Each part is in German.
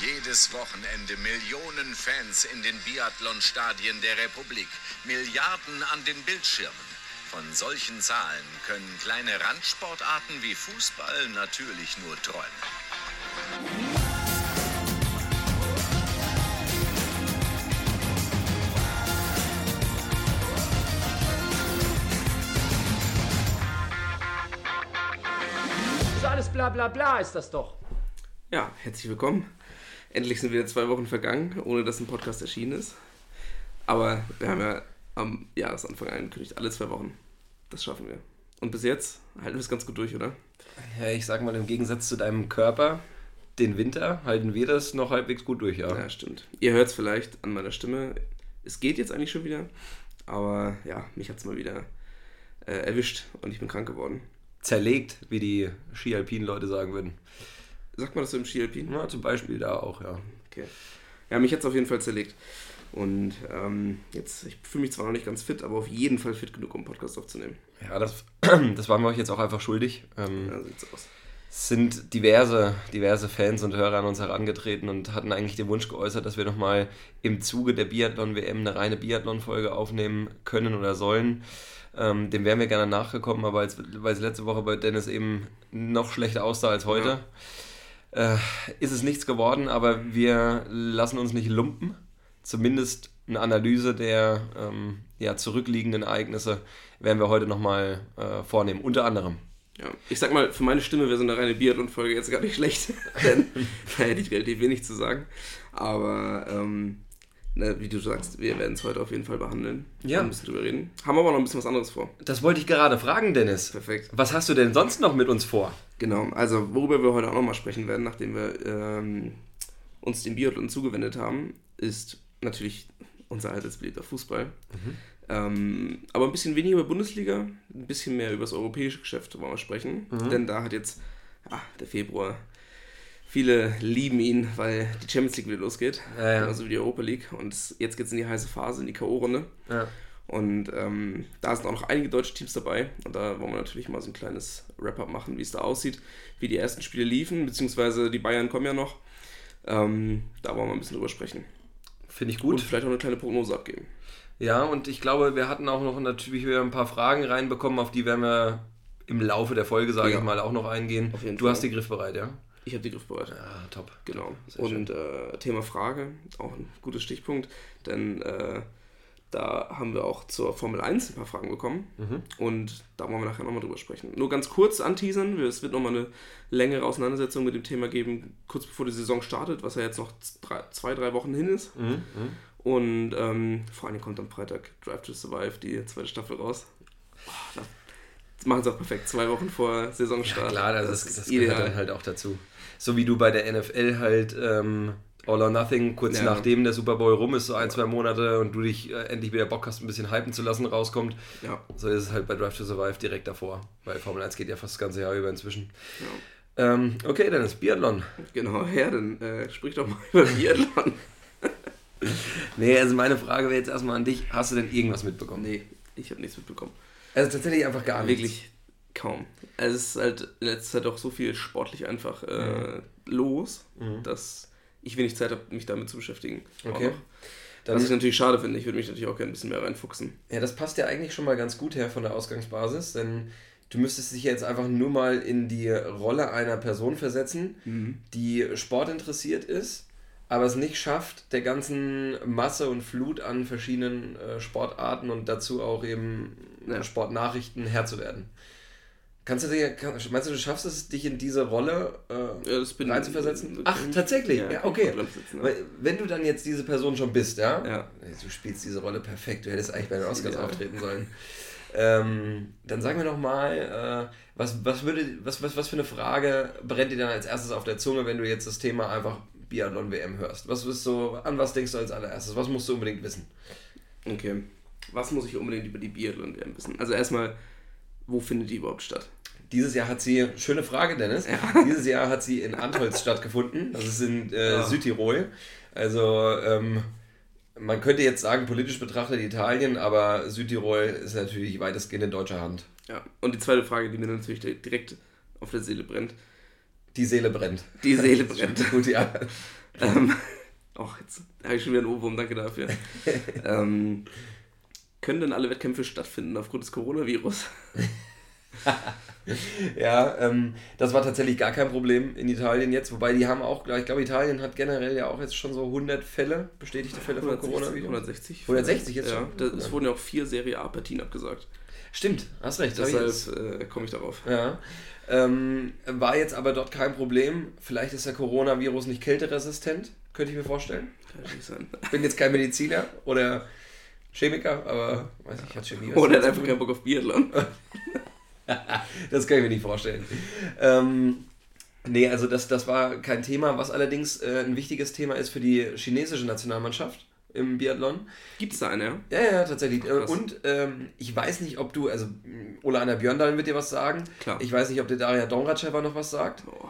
Jedes Wochenende Millionen Fans in den Biathlon-Stadien der Republik. Milliarden an den Bildschirmen. Von solchen Zahlen können kleine Randsportarten wie Fußball natürlich nur träumen. Alles bla bla bla ist das doch. Ja, herzlich willkommen. Endlich sind wieder zwei Wochen vergangen, ohne dass ein Podcast erschienen ist. Aber wir haben ja am Jahresanfang angekündigt, alle zwei Wochen. Das schaffen wir. Und bis jetzt halten wir es ganz gut durch, oder? Ja, ich sag mal, im Gegensatz zu deinem Körper, den Winter, halten wir das noch halbwegs gut durch, ja. Ja, stimmt. Ihr hört es vielleicht an meiner Stimme. Es geht jetzt eigentlich schon wieder. Aber ja, mich hat es mal wieder äh, erwischt und ich bin krank geworden. Zerlegt, wie die Ski-Alpin-Leute sagen würden. Sagt man das so im Ski-Alpin? Ja, zum Beispiel da auch, ja. Okay. Ja, mich hat es auf jeden Fall zerlegt. Und ähm, jetzt, ich fühle mich zwar noch nicht ganz fit, aber auf jeden Fall fit genug, um einen Podcast aufzunehmen. Ja, das, das waren wir euch jetzt auch einfach schuldig. Ähm, Ja, sieht's aus. es sind diverse, diverse Fans und Hörer an uns herangetreten und hatten eigentlich den Wunsch geäußert, dass wir nochmal im Zuge der Biathlon-WM eine reine Biathlon-Folge aufnehmen können oder sollen. Ähm, dem wären wir gerne nachgekommen, aber als, weil es letzte Woche bei Dennis eben noch schlechter aussah als heute, äh, ist es nichts geworden, aber wir lassen uns nicht lumpen. Zumindest eine Analyse der ähm, ja, zurückliegenden Ereignisse werden wir heute nochmal äh, vornehmen, unter anderem. Ja, ich sag mal, für meine Stimme wäre so eine reine Biathlon-Folge jetzt gar nicht schlecht, denn da hätte ich relativ wenig zu sagen. Aber ähm, ne, wie du sagst, wir werden es heute auf jeden Fall behandeln. Ja. Ein bisschen drüber reden. Haben aber noch ein bisschen was anderes vor. Das wollte ich gerade fragen, Dennis. Perfekt. Was hast du denn sonst noch mit uns vor? Genau, also worüber wir heute auch nochmal sprechen werden, nachdem wir ähm, uns dem Biathlon zugewendet haben, ist natürlich unser altes beliebter Fußball. Ähm, aber ein bisschen weniger über Bundesliga, ein bisschen mehr über das europäische Geschäft wollen wir sprechen. Denn da hat jetzt ja, der Februar, viele lieben ihn, weil die Champions League wieder losgeht, Ja, ja. genauso wie die Europa League. Und jetzt geht es in die heiße Phase, in die K.O.-Runde. Ja. Und ähm, da sind auch noch einige deutsche Teams dabei. Und da wollen wir natürlich mal so ein kleines Wrap-up machen, wie es da aussieht, wie die ersten Spiele liefen, beziehungsweise die Bayern kommen ja noch. Ähm, da wollen wir ein bisschen drüber sprechen. Finde ich Und gut. vielleicht auch eine kleine Prognose abgeben. Ja, und ich glaube, wir hatten auch noch natürlich wieder ein paar Fragen reinbekommen, auf die werden wir im Laufe der Folge, sage Ja. ich mal, auch noch eingehen. Auf jeden du Fall. hast die griffbereit, ja? Ich habe die griffbereit. Ja, top. Genau. Sehr Und äh, Thema Frage, auch ein gutes Stichpunkt, denn äh, da haben wir auch zur Formel 1 ein paar Fragen bekommen und da wollen wir nachher nochmal drüber sprechen. Nur ganz kurz anteasern, es wird nochmal eine längere Auseinandersetzung mit dem Thema geben, kurz bevor die Saison startet, was ja jetzt noch drei, zwei, drei Wochen hin ist. Und ähm, vor allem kommt am Freitag Drive to Survive, die zweite Staffel raus. Boah, das das machen sie auch perfekt, zwei Wochen vor Saisonstart. Klar, das, das, das ideal. gehört dann halt auch dazu. So wie du bei der NFL halt ähm, All or Nothing, kurz Ja. nachdem der Super Bowl rum ist, so ein, zwei Monate und du dich äh, endlich wieder Bock hast, ein bisschen hypen zu lassen, rauskommt. Ja. So ist es halt bei Drive to Survive direkt davor. Weil Formel 1 geht ja fast das ganze Jahr über inzwischen. Ja. Ähm, okay, dann ist Biathlon. Genau, ja, dann äh, sprich doch mal über Biathlon. Nee, also meine Frage wäre jetzt erstmal an dich. Hast du denn irgendwas mitbekommen? nee, ich habe nichts mitbekommen. Also tatsächlich einfach gar nichts. Wirklich kaum. Also es ist halt in letzter Zeit auch so viel sportlich einfach äh, los, dass ich wenig Zeit habe, mich damit zu beschäftigen. Okay. Dann, Was ich natürlich schade finde, ich würde mich natürlich auch gerne ein bisschen mehr reinfuchsen. ja, das passt ja eigentlich schon mal ganz gut her von der Ausgangsbasis, denn du müsstest dich jetzt einfach nur mal in die Rolle einer Person versetzen, die sportinteressiert ist, aber es nicht schafft, der ganzen Masse und Flut an verschiedenen äh, Sportarten und dazu auch eben Ja. Sportnachrichten Herr zu werden. Kannst du dir, kann, meinst du, du schaffst es, dich in diese Rolle äh, Ja, bin reinzuversetzen? Ach, tatsächlich? Ja, okay. ich gut sitzen, Weil, wenn du dann jetzt diese Person schon bist, ja? Ja. Du spielst diese Rolle perfekt. Du hättest eigentlich bei den Oscars Ja. auftreten sollen. Ähm, dann sag mir doch mal, äh, was, was, würde, was, was, was für eine Frage brennt dir dann als erstes auf der Zunge, wenn du jetzt das Thema einfach Biathlon-WM hörst? Was bist so, an was denkst du als allererstes? Was musst du unbedingt wissen? Okay. Was muss ich unbedingt über die Biathlon-WM wissen? Also erstmal, wo findet die überhaupt statt? Dieses Jahr hat sie, schöne Frage, Dennis, dieses Jahr hat sie in Antholz stattgefunden. Das ist in äh, Ja. Südtirol. Also, ähm, man könnte jetzt sagen, politisch betrachtet Italien, aber Südtirol ist natürlich weitestgehend in deutscher Hand. Ja. Und die zweite Frage, die mir natürlich direkt auf der Seele brennt. Die Seele brennt. Die Seele brennt. Gut, ja. Ähm, oh, jetzt habe ich schon wieder einen Ohrwurm, danke dafür. ähm, können denn alle Wettkämpfe stattfinden aufgrund des Coronavirus? ja, ähm, das war tatsächlich gar kein Problem in Italien jetzt, wobei die haben auch, ich glaube, Italien hat generell ja auch jetzt schon so 100 Fälle, bestätigte Fälle von Coronavirus. 160. 160 jetzt ja, schon? Es wurden ja auch vier Serie A-Partien abgesagt. Stimmt, hast recht. Deshalb äh, komme ich darauf. Ja. Ähm, war jetzt aber dort kein Problem. Vielleicht ist der Coronavirus nicht kälteresistent, könnte ich mir vorstellen. Kann nicht sein. Bin jetzt kein Mediziner oder Chemiker, aber weiß ich, hat Chemie. Oder hat einfach keinen Bock auf Biathlon. das kann ich mir nicht vorstellen. Ähm, nee, also das, das war kein Thema, was allerdings äh, ein wichtiges Thema ist für die chinesische Nationalmannschaft im Biathlon. Gibt es da eine, ja? Ja, ja, tatsächlich. Ach, und ähm, ich weiß nicht, ob du, also Ola Anna Björndalen wird dir was sagen. Klar. Ich weiß nicht, ob der Daria Donracheva noch was sagt. Oh,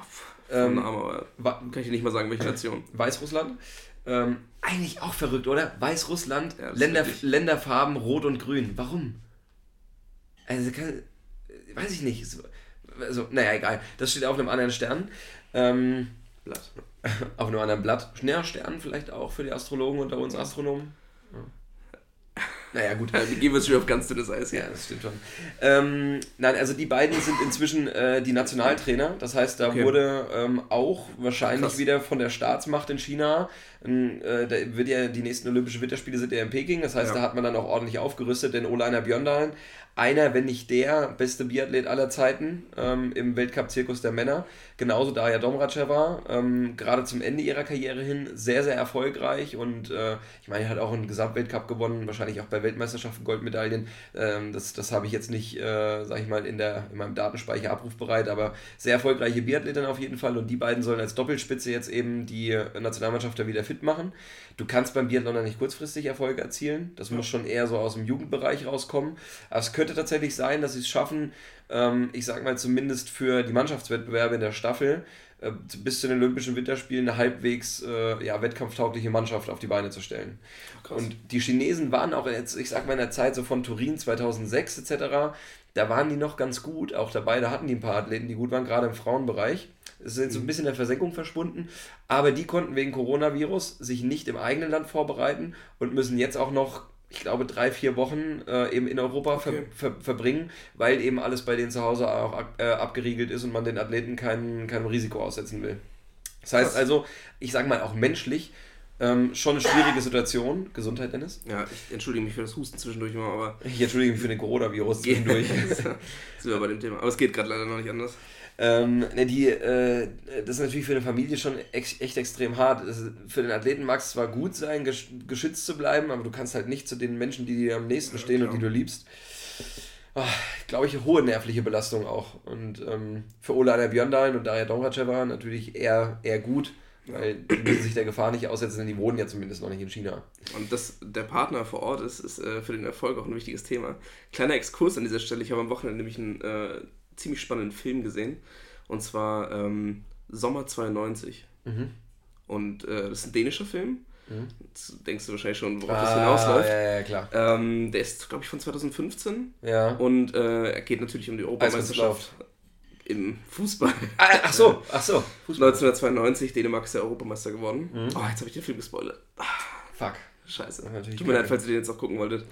ähm, Name, kann ich dir nicht mal sagen, welche Nation. Weißrussland. Ähm, eigentlich auch verrückt, oder? Weißrussland, ja, Länder, Länderfarben rot und grün. Warum? Also, kann, weiß ich nicht. Also, naja, egal. Das steht auf einem anderen Stern. Ähm, Blatt. Auf einem anderen Blatt. Stern vielleicht auch für die Astrologen unter uns Astronomen. Ja. Naja, gut. Ja, die gehen wir schon auf ganz dünnes Eis. Ja, das stimmt schon. Ähm, nein, also die beiden sind inzwischen äh, die Nationaltrainer. Das heißt, da okay. wurde ähm, auch wahrscheinlich Krass. wieder von der Staatsmacht in China, äh, da wird ja die nächsten Olympischen Winterspiele sind ja in Peking. Das heißt, ja. da hat man dann auch ordentlich aufgerüstet, denn Olainer Björndalen einer, wenn nicht der beste Biathlet aller Zeiten ähm, im Weltcup-Zirkus der Männer. Genauso Daria Domracheva, ähm, gerade zum Ende ihrer Karriere hin sehr, sehr erfolgreich und äh, ich meine, er hat auch einen Gesamtweltcup gewonnen, wahrscheinlich auch bei Weltmeisterschaften Goldmedaillen. Ähm, das das habe ich jetzt nicht, äh, sage ich mal, in, der, in meinem Datenspeicher abrufbereit, aber sehr erfolgreiche Biathletin auf jeden Fall und die beiden sollen als Doppelspitze jetzt eben die Nationalmannschaft da wieder fit machen. Du kannst beim Biathlon nicht kurzfristig Erfolge erzielen, das muss schon eher so aus dem Jugendbereich rauskommen, aber es könnte tatsächlich sein, dass sie es schaffen, ähm, ich sag mal zumindest für die Mannschaftswettbewerbe in der Staffel, äh, bis zu den Olympischen Winterspielen eine halbwegs äh, ja, wettkampftaugliche Mannschaft auf die Beine zu stellen. Krass. Und die Chinesen waren auch jetzt, ich sag mal in der Zeit so von Turin 2006 etc., da waren die noch ganz gut, auch dabei, da hatten die ein paar Athleten, die gut waren, gerade im Frauenbereich. Es ist jetzt so ein mhm. bisschen in der Versenkung verschwunden, aber die konnten wegen Coronavirus sich nicht im eigenen Land vorbereiten und müssen jetzt auch noch ich glaube, drei, vier Wochen äh, eben in Europa okay. ver, ver, verbringen, weil eben alles bei denen zu Hause auch äh, abgeriegelt ist und man den Athleten kein, keinem Risiko aussetzen will. Das heißt also, ich sage mal auch menschlich, ähm, schon eine schwierige Situation. Gesundheit, Dennis? Ja, ich entschuldige mich für das Husten zwischendurch immer, aber. Ich entschuldige mich für den Coronavirus zwischendurch. sind wir bei dem Thema. Aber es geht gerade leider noch nicht anders. Ähm, ne, die, äh, das ist natürlich für eine Familie schon echt, echt extrem hart. für den Athleten mag es zwar gut sein, geschützt zu bleiben, aber du kannst halt nicht zu den Menschen, die dir am nächsten ja, stehen klar. und die du liebst. Oh, Glaube ich, hohe nervliche Belastung auch. Und ähm, für Ola der Björndalen und Daria Donracheva natürlich eher, eher gut, weil die müssen sich der Gefahr nicht aussetzen, denn die wohnen ja zumindest noch nicht in China. Und dass der Partner vor Ort ist, ist äh, für den Erfolg auch ein wichtiges Thema. Kleiner Exkurs an dieser Stelle. Ich habe am Wochenende nämlich einen äh, ziemlich spannenden Film gesehen. Und zwar ähm, Sommer 92. Mhm. Und äh, das ist ein dänischer Film. Mhm. Jetzt denkst du wahrscheinlich schon, worauf ah, das hinausläuft. Ja, ja, klar. Ähm, der ist, glaube ich, von 2015. Ja. Und äh, er geht natürlich um die Europameisterschaft im Fußball. Ah, ach so, ach so. Fußball. 1992, Dänemark ist der Europameister geworden. Mhm. Oh, jetzt habe ich den Film gespoilert. Fuck. Scheiße. Tut mir leid, falls ihr den jetzt auch gucken wolltet.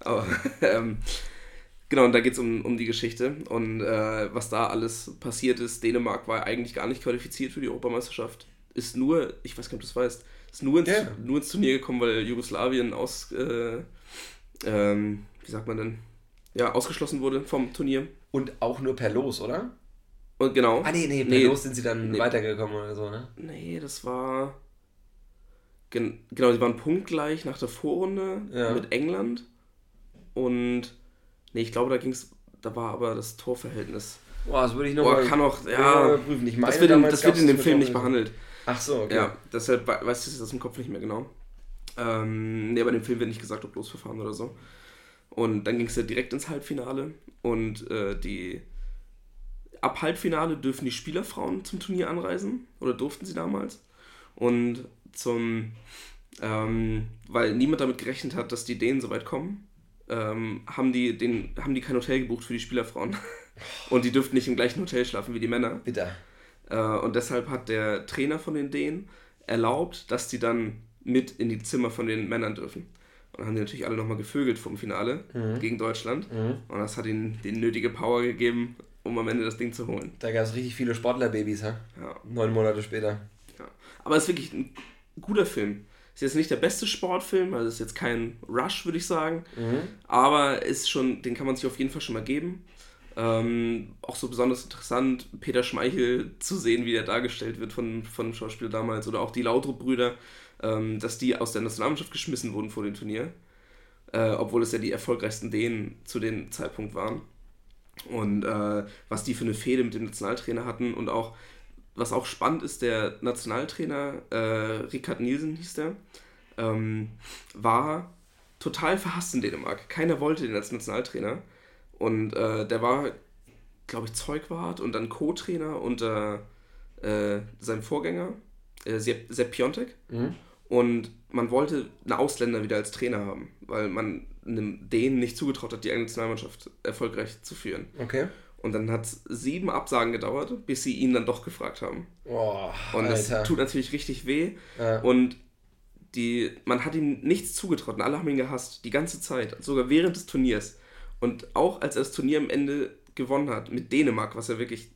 Aber ähm, Genau, und da geht es um, um die Geschichte und äh, was da alles passiert ist. Dänemark war eigentlich gar nicht qualifiziert für die Europameisterschaft. Ist nur, ich weiß gar nicht, ob du das weißt, ist nur ins, yeah. nur ins Turnier gekommen, weil Jugoslawien aus, äh, ähm, wie sagt man denn, ja, ausgeschlossen wurde vom Turnier. Und auch nur per Los, oder? Und genau. Ah, nee, nee, per nee, Los sind sie dann nee, weitergekommen oder so, ne? Nee, das war. Gen genau, sie waren punktgleich nach der Vorrunde ja. mit England. Und Nee, ich glaube, da ging es, da war aber das Torverhältnis. Boah, das würde ich nochmal kann auch, ja, prüfen. Ich meine, das wird in, das wird in dem Film nicht behandelt. Ach so, okay. Ja, deshalb weißt du das dem Kopf nicht mehr genau. Ähm, nee, aber dem Film wird nicht gesagt, ob losverfahren oder so. Und dann ging es ja direkt ins Halbfinale und äh, die ab Halbfinale dürfen die Spielerfrauen zum Turnier anreisen oder durften sie damals. Und zum, ähm, weil niemand damit gerechnet hat, dass die Dänen so weit kommen, ähm, haben, die den, haben die kein Hotel gebucht für die Spielerfrauen. Und die dürften nicht im gleichen Hotel schlafen wie die Männer. Bitte. Äh, und deshalb hat der Trainer von den Dänen erlaubt, dass die dann mit in die Zimmer von den Männern dürfen. Und dann haben die natürlich alle nochmal gevögelt vom Finale mhm. gegen Deutschland. Mhm. Und das hat ihnen die nötige Power gegeben, um am Ende das Ding zu holen. Da gab es richtig viele Sportlerbabys, ha? Ja. Neun Monate später. Ja. Aber es ist wirklich ein guter Film. Ist jetzt nicht der beste Sportfilm, also ist jetzt kein Rush, würde ich sagen. Mhm. Aber ist schon, den kann man sich auf jeden Fall schon mal geben. Ähm, auch so besonders interessant, Peter Schmeichel zu sehen, wie der dargestellt wird von, von dem Schauspieler damals. Oder auch die Lautrup-Brüder, ähm, dass die aus der Nationalmannschaft geschmissen wurden vor dem Turnier. Äh, obwohl es ja die erfolgreichsten Dänen zu dem Zeitpunkt waren. Und äh, was die für eine Fehde mit dem Nationaltrainer hatten und auch was auch spannend ist, der Nationaltrainer, äh, Richard Nielsen hieß der, ähm, war total verhasst in Dänemark. Keiner wollte den als Nationaltrainer. Und äh, der war, glaube ich, Zeugwart und dann Co-Trainer unter äh, seinem Vorgänger, äh, Sepp, Sepp Piontek. Mhm. Und man wollte einen Ausländer wieder als Trainer haben, weil man einem Dänen nicht zugetraut hat, die eigene Nationalmannschaft erfolgreich zu führen. Okay. Und dann hat es sieben Absagen gedauert, bis sie ihn dann doch gefragt haben. Oh, und das Alter. tut natürlich richtig weh. Ja. Und die, man hat ihm nichts zugetraut und alle haben ihn gehasst, die ganze Zeit, sogar während des Turniers. Und auch als er das Turnier am Ende gewonnen hat mit Dänemark, was ja wirklich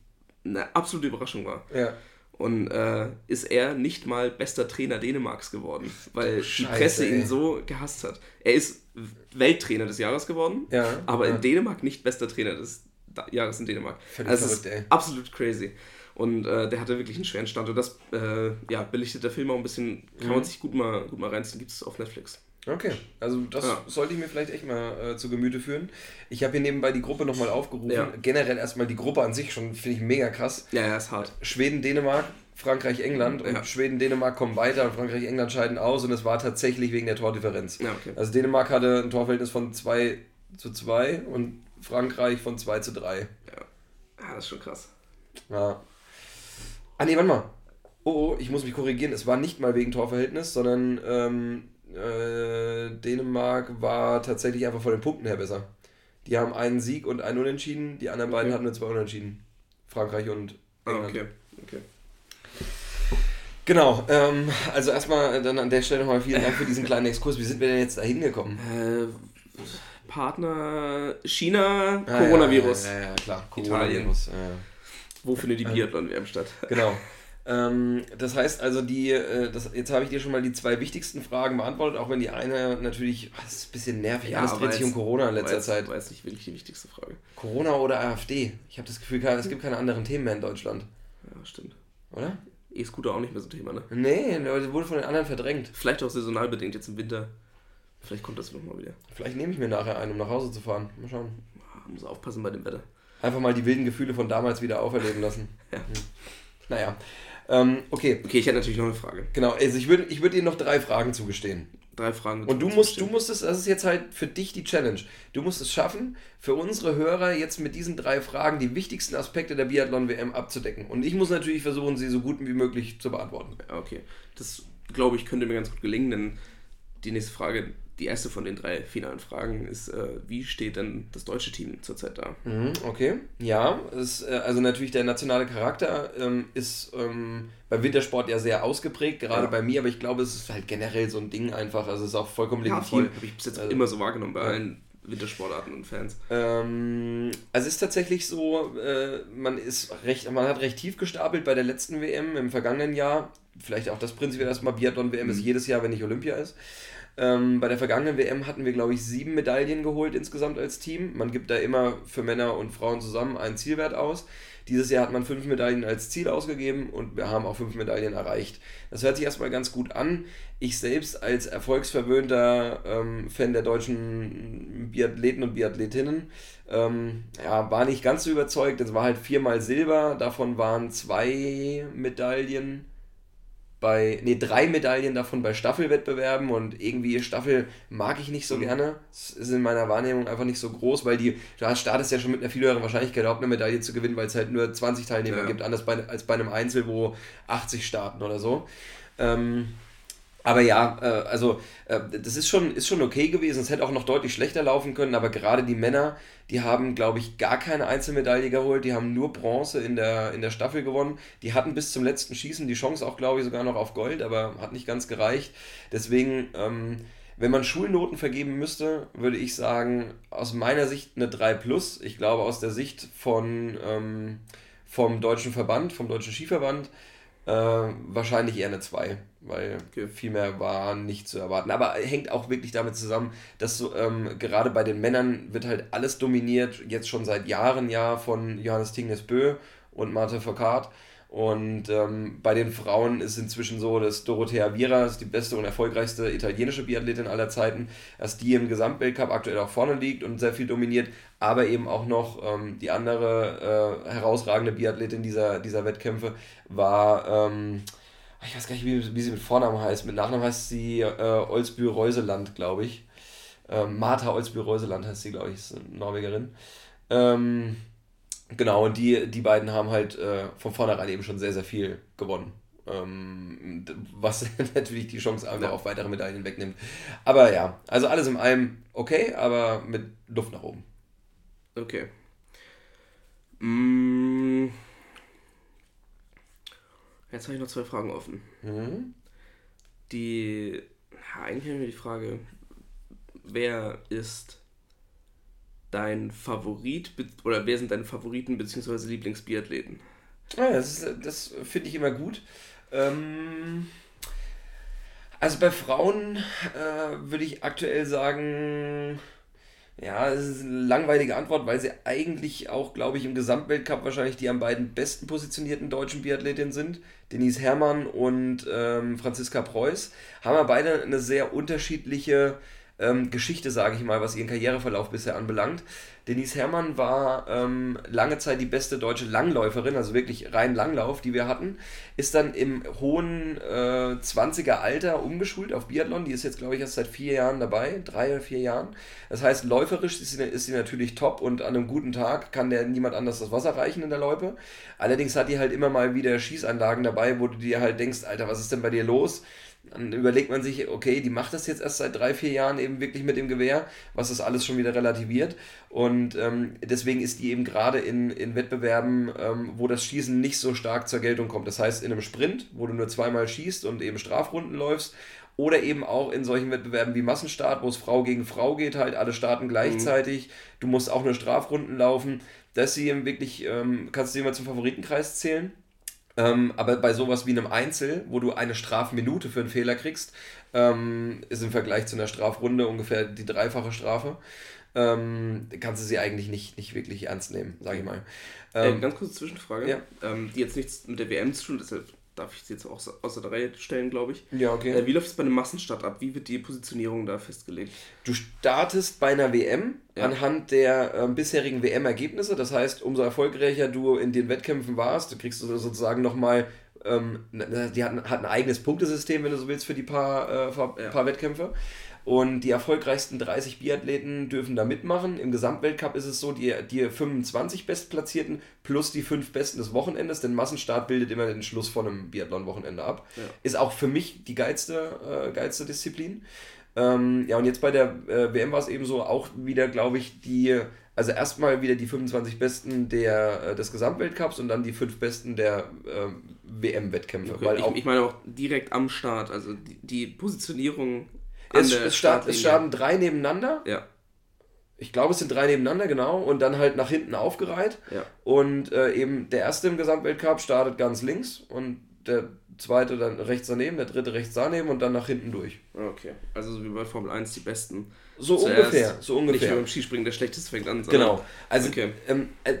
eine absolute Überraschung war. Ja. Und äh, ist er nicht mal bester Trainer Dänemarks geworden, weil Scheiße, die Presse ihn ey. so gehasst hat. Er ist Welttrainer des Jahres geworden, ja, aber ja. in Dänemark nicht bester Trainer des Jahres in Dänemark. Völlig also verrückt, ey. Absolut crazy. Und äh, der hatte wirklich einen schweren Stand. Und das äh, ja, belichtet der Film auch ein bisschen, kann mhm. man sich gut mal, gut mal reinziehen, gibt es auf Netflix. Okay, also das ja. sollte ich mir vielleicht echt mal äh, zu Gemüte führen. Ich habe hier nebenbei die Gruppe nochmal aufgerufen. Ja. Generell erstmal die Gruppe an sich schon, finde ich mega krass. Ja, ja, ist hart. Schweden, Dänemark, Frankreich, England. Und ja. Schweden, Dänemark kommen weiter und Frankreich, England scheiden aus. Und es war tatsächlich wegen der Tordifferenz. Ja, okay. Also Dänemark hatte ein Torverhältnis von 2 zu 2 und Frankreich von 2 zu 3. Ja. ja, das ist schon krass. Ja. Ah, nee, warte mal. Oh, oh, ich muss mich korrigieren. Es war nicht mal wegen Torverhältnis, sondern ähm, äh, Dänemark war tatsächlich einfach von den Punkten her besser. Die haben einen Sieg und einen Unentschieden, die anderen okay. beiden hatten nur zwei Unentschieden. Frankreich und ah, England. Ah, okay. okay. Genau, ähm, also erstmal dann an der Stelle nochmal vielen Dank für diesen kleinen Exkurs. Wie sind wir denn jetzt da hingekommen? Äh, Partner China, ah, Coronavirus. Ja, ja, ja, klar. Coronavirus. Italien. Ja. Wo findet die ähm, Biathlon-WM statt? Genau. Ähm, das heißt also, die, äh, das, jetzt habe ich dir schon mal die zwei wichtigsten Fragen beantwortet, auch wenn die eine natürlich, ach, das ist ein bisschen nervig, ja, alles dreht sich um Corona in letzter weiß, Zeit. Weiß nicht wirklich die wichtigste Frage. Corona oder AfD? Ich habe das Gefühl, es gibt keine anderen Themen mehr in Deutschland. Ja, stimmt. Oder? E-Scooter auch nicht mehr so ein Thema, ne? Nee, wurde von den anderen verdrängt. Vielleicht auch saisonal bedingt jetzt im Winter. Vielleicht kommt das nochmal wieder. Vielleicht nehme ich mir nachher einen, um nach Hause zu fahren. Mal schauen. Muss aufpassen bei dem Wetter. Einfach mal die wilden Gefühle von damals wieder auferleben lassen. ja. Hm. Naja. Ähm, okay. Okay, ich hätte natürlich noch eine Frage. Genau, also ich würde ich würd dir noch drei Fragen zugestehen. Drei Fragen. Und du musst, du musst es, das ist jetzt halt für dich die Challenge. Du musst es schaffen, für unsere Hörer jetzt mit diesen drei Fragen die wichtigsten Aspekte der Biathlon-WM abzudecken. Und ich muss natürlich versuchen, sie so gut wie möglich zu beantworten. Okay. Das, glaube ich, könnte mir ganz gut gelingen, denn die nächste Frage die erste von den drei finalen Fragen ist, äh, wie steht denn das deutsche Team zurzeit da? Mhm, okay, ja, ist, äh, also natürlich der nationale Charakter ähm, ist ähm, beim Wintersport ja sehr ausgeprägt, gerade ja. bei mir, aber ich glaube, es ist halt generell so ein Ding einfach, also es ist auch vollkommen legitim. Ja. Habe ich bis jetzt also, immer so wahrgenommen bei ja. allen Wintersportarten und Fans. Ähm, also es ist tatsächlich so, äh, man ist recht, man hat recht tief gestapelt bei der letzten WM im vergangenen Jahr. Vielleicht auch das Prinzip erstmal Biathlon-WM mhm. ist jedes Jahr, wenn nicht Olympia ist. Ähm, bei der vergangenen WM hatten wir, glaube ich, sieben Medaillen geholt insgesamt als Team. Man gibt da immer für Männer und Frauen zusammen einen Zielwert aus. Dieses Jahr hat man fünf Medaillen als Ziel ausgegeben und wir haben auch fünf Medaillen erreicht. Das hört sich erstmal ganz gut an. Ich selbst als erfolgsverwöhnter ähm, Fan der deutschen Biathleten und Biathletinnen ähm, ja, war nicht ganz so überzeugt. Es war halt viermal Silber, davon waren zwei Medaillen bei, nee, drei Medaillen davon bei Staffelwettbewerben und irgendwie Staffel mag ich nicht so mhm. gerne. Das ist in meiner Wahrnehmung einfach nicht so groß, weil die, du startest ja schon mit einer viel höheren Wahrscheinlichkeit, überhaupt eine Medaille zu gewinnen, weil es halt nur 20 Teilnehmer ja. gibt, anders bei, als bei einem Einzel, wo 80 starten oder so. Ähm, Aber ja, äh, also äh, das ist schon, ist schon okay gewesen. Es hätte auch noch deutlich schlechter laufen können, aber gerade die Männer, die haben, glaube ich, gar keine Einzelmedaille geholt. Die haben nur Bronze in der, in der Staffel gewonnen. Die hatten bis zum letzten Schießen die Chance auch, glaube ich, sogar noch auf Gold, aber hat nicht ganz gereicht. Deswegen, ähm, wenn man Schulnoten vergeben müsste, würde ich sagen, aus meiner Sicht eine 3 plus. Ich glaube, aus der Sicht von, ähm, vom deutschen Verband, vom deutschen Skiverband, äh, wahrscheinlich eher eine 2 weil okay. viel mehr war nicht zu erwarten. Aber hängt auch wirklich damit zusammen, dass so, ähm, gerade bei den Männern wird halt alles dominiert, jetzt schon seit Jahren ja von Johannes Tingnes Bö und Martha Foucault. Und ähm, bei den Frauen ist inzwischen so, dass Dorothea Viera ist die beste und erfolgreichste italienische Biathletin aller Zeiten, dass die im Gesamtweltcup aktuell auch vorne liegt und sehr viel dominiert, aber eben auch noch ähm, die andere äh, herausragende Biathletin dieser, dieser Wettkämpfe war ähm, ich weiß gar nicht, wie, wie sie mit Vornamen heißt. Mit Nachnamen heißt sie äh, Olsby-Reuseland, glaube ich. Ähm, Martha Olsby-Reuseland heißt sie, glaube ich, ist eine Norwegerin. Ähm, genau, und die, die beiden haben halt äh, von vornherein eben schon sehr, sehr viel gewonnen. Ähm, was natürlich die Chance einfach auf weitere Medaillen wegnimmt. Aber ja, also alles in allem okay, aber mit Luft nach oben. Okay. Mmh. Jetzt habe ich noch zwei Fragen offen. Mhm. Die, ja, eigentlich haben wir die Frage, wer ist dein Favorit oder wer sind deine Favoriten bzw. Lieblingsbiathleten? Ja, das, das finde ich immer gut. Ähm, also bei Frauen äh, würde ich aktuell sagen, ja, es ist eine langweilige Antwort, weil sie eigentlich auch, glaube ich, im Gesamtweltcup wahrscheinlich die am beiden besten positionierten deutschen Biathletinnen sind. Denise Herrmann und ähm, Franziska Preuß haben ja beide eine sehr unterschiedliche ähm, Geschichte, sage ich mal, was ihren Karriereverlauf bisher anbelangt. Denise Herrmann war ähm, lange Zeit die beste deutsche Langläuferin, also wirklich rein Langlauf, die wir hatten. Ist dann im hohen äh, 20er Alter umgeschult auf Biathlon. Die ist jetzt, glaube ich, erst seit vier Jahren dabei, drei oder vier Jahren. Das heißt, läuferisch ist sie, ist sie natürlich top und an einem guten Tag kann der niemand anders das Wasser reichen in der Loipe. Allerdings hat die halt immer mal wieder Schießanlagen dabei, wo du dir halt denkst, Alter, was ist denn bei dir los? Dann überlegt man sich, okay, die macht das jetzt erst seit drei, vier Jahren eben wirklich mit dem Gewehr, was das alles schon wieder relativiert. Und ähm, deswegen ist die eben gerade in, in Wettbewerben, ähm, wo das Schießen nicht so stark zur Geltung kommt. Das heißt, in einem Sprint, wo du nur zweimal schießt und eben Strafrunden läufst, oder eben auch in solchen Wettbewerben wie Massenstart, wo es Frau gegen Frau geht, halt alle starten gleichzeitig. Mhm. Du musst auch nur Strafrunden laufen. Das sie eben wirklich, ähm, kannst du sie mal zum Favoritenkreis zählen? Ähm, aber bei sowas wie einem Einzel, wo du eine Strafminute für einen Fehler kriegst, ähm, ist im Vergleich zu einer Strafrunde ungefähr die dreifache Strafe. Ähm, kannst du sie eigentlich nicht, nicht wirklich ernst nehmen, sage ich mal. Ähm, äh, ganz kurze Zwischenfrage, ja. Ähm, die jetzt nichts mit der WM zu tun, deshalb darf ich sie jetzt auch außer der Reihe stellen, glaube ich. Ja, okay. Äh, wie läuft es bei einem Massenstart ab? Wie wird die Positionierung da festgelegt? Du startest bei einer WM ja. anhand der äh, bisherigen WM-Ergebnisse. Das heißt, umso erfolgreicher du in den Wettkämpfen warst, du kriegst du sozusagen nochmal ähm, die hat, hat, ein eigenes Punktesystem, wenn du so willst, für die paar, äh, paar, ja. paar Wettkämpfe. Und die erfolgreichsten 30 Biathleten dürfen da mitmachen. Im Gesamtweltcup ist es so, die, die 25 Bestplatzierten plus die 5 Besten des Wochenendes, denn Massenstart bildet immer den Schluss von einem Biathlon-Wochenende ab. Ja. Ist auch für mich die geilste, äh, geilste Disziplin. Ähm, ja, und jetzt bei der äh, WM war es eben so, auch wieder, glaube ich, die, also erstmal wieder die 25 Besten der, äh, des Gesamtweltcups und dann die 5 Besten der äh, WM-Wettkämpfe. Okay, ich, ich, meine auch direkt am Start, also die, die Positionierung es, es, start, es starten drei nebeneinander. Ja. Ich glaube, es sind drei nebeneinander, genau. Und dann halt nach hinten aufgereiht. Ja. Und äh, eben der erste im Gesamtweltcup startet ganz links und der zweite dann rechts daneben, der dritte rechts daneben und dann nach hinten durch. Okay, also so wie bei Formel 1 die Besten. So Zuerst ungefähr, so ungefähr. Nicht beim Skispringen der Schlechteste fängt an. Genau, also okay. ähm, äh,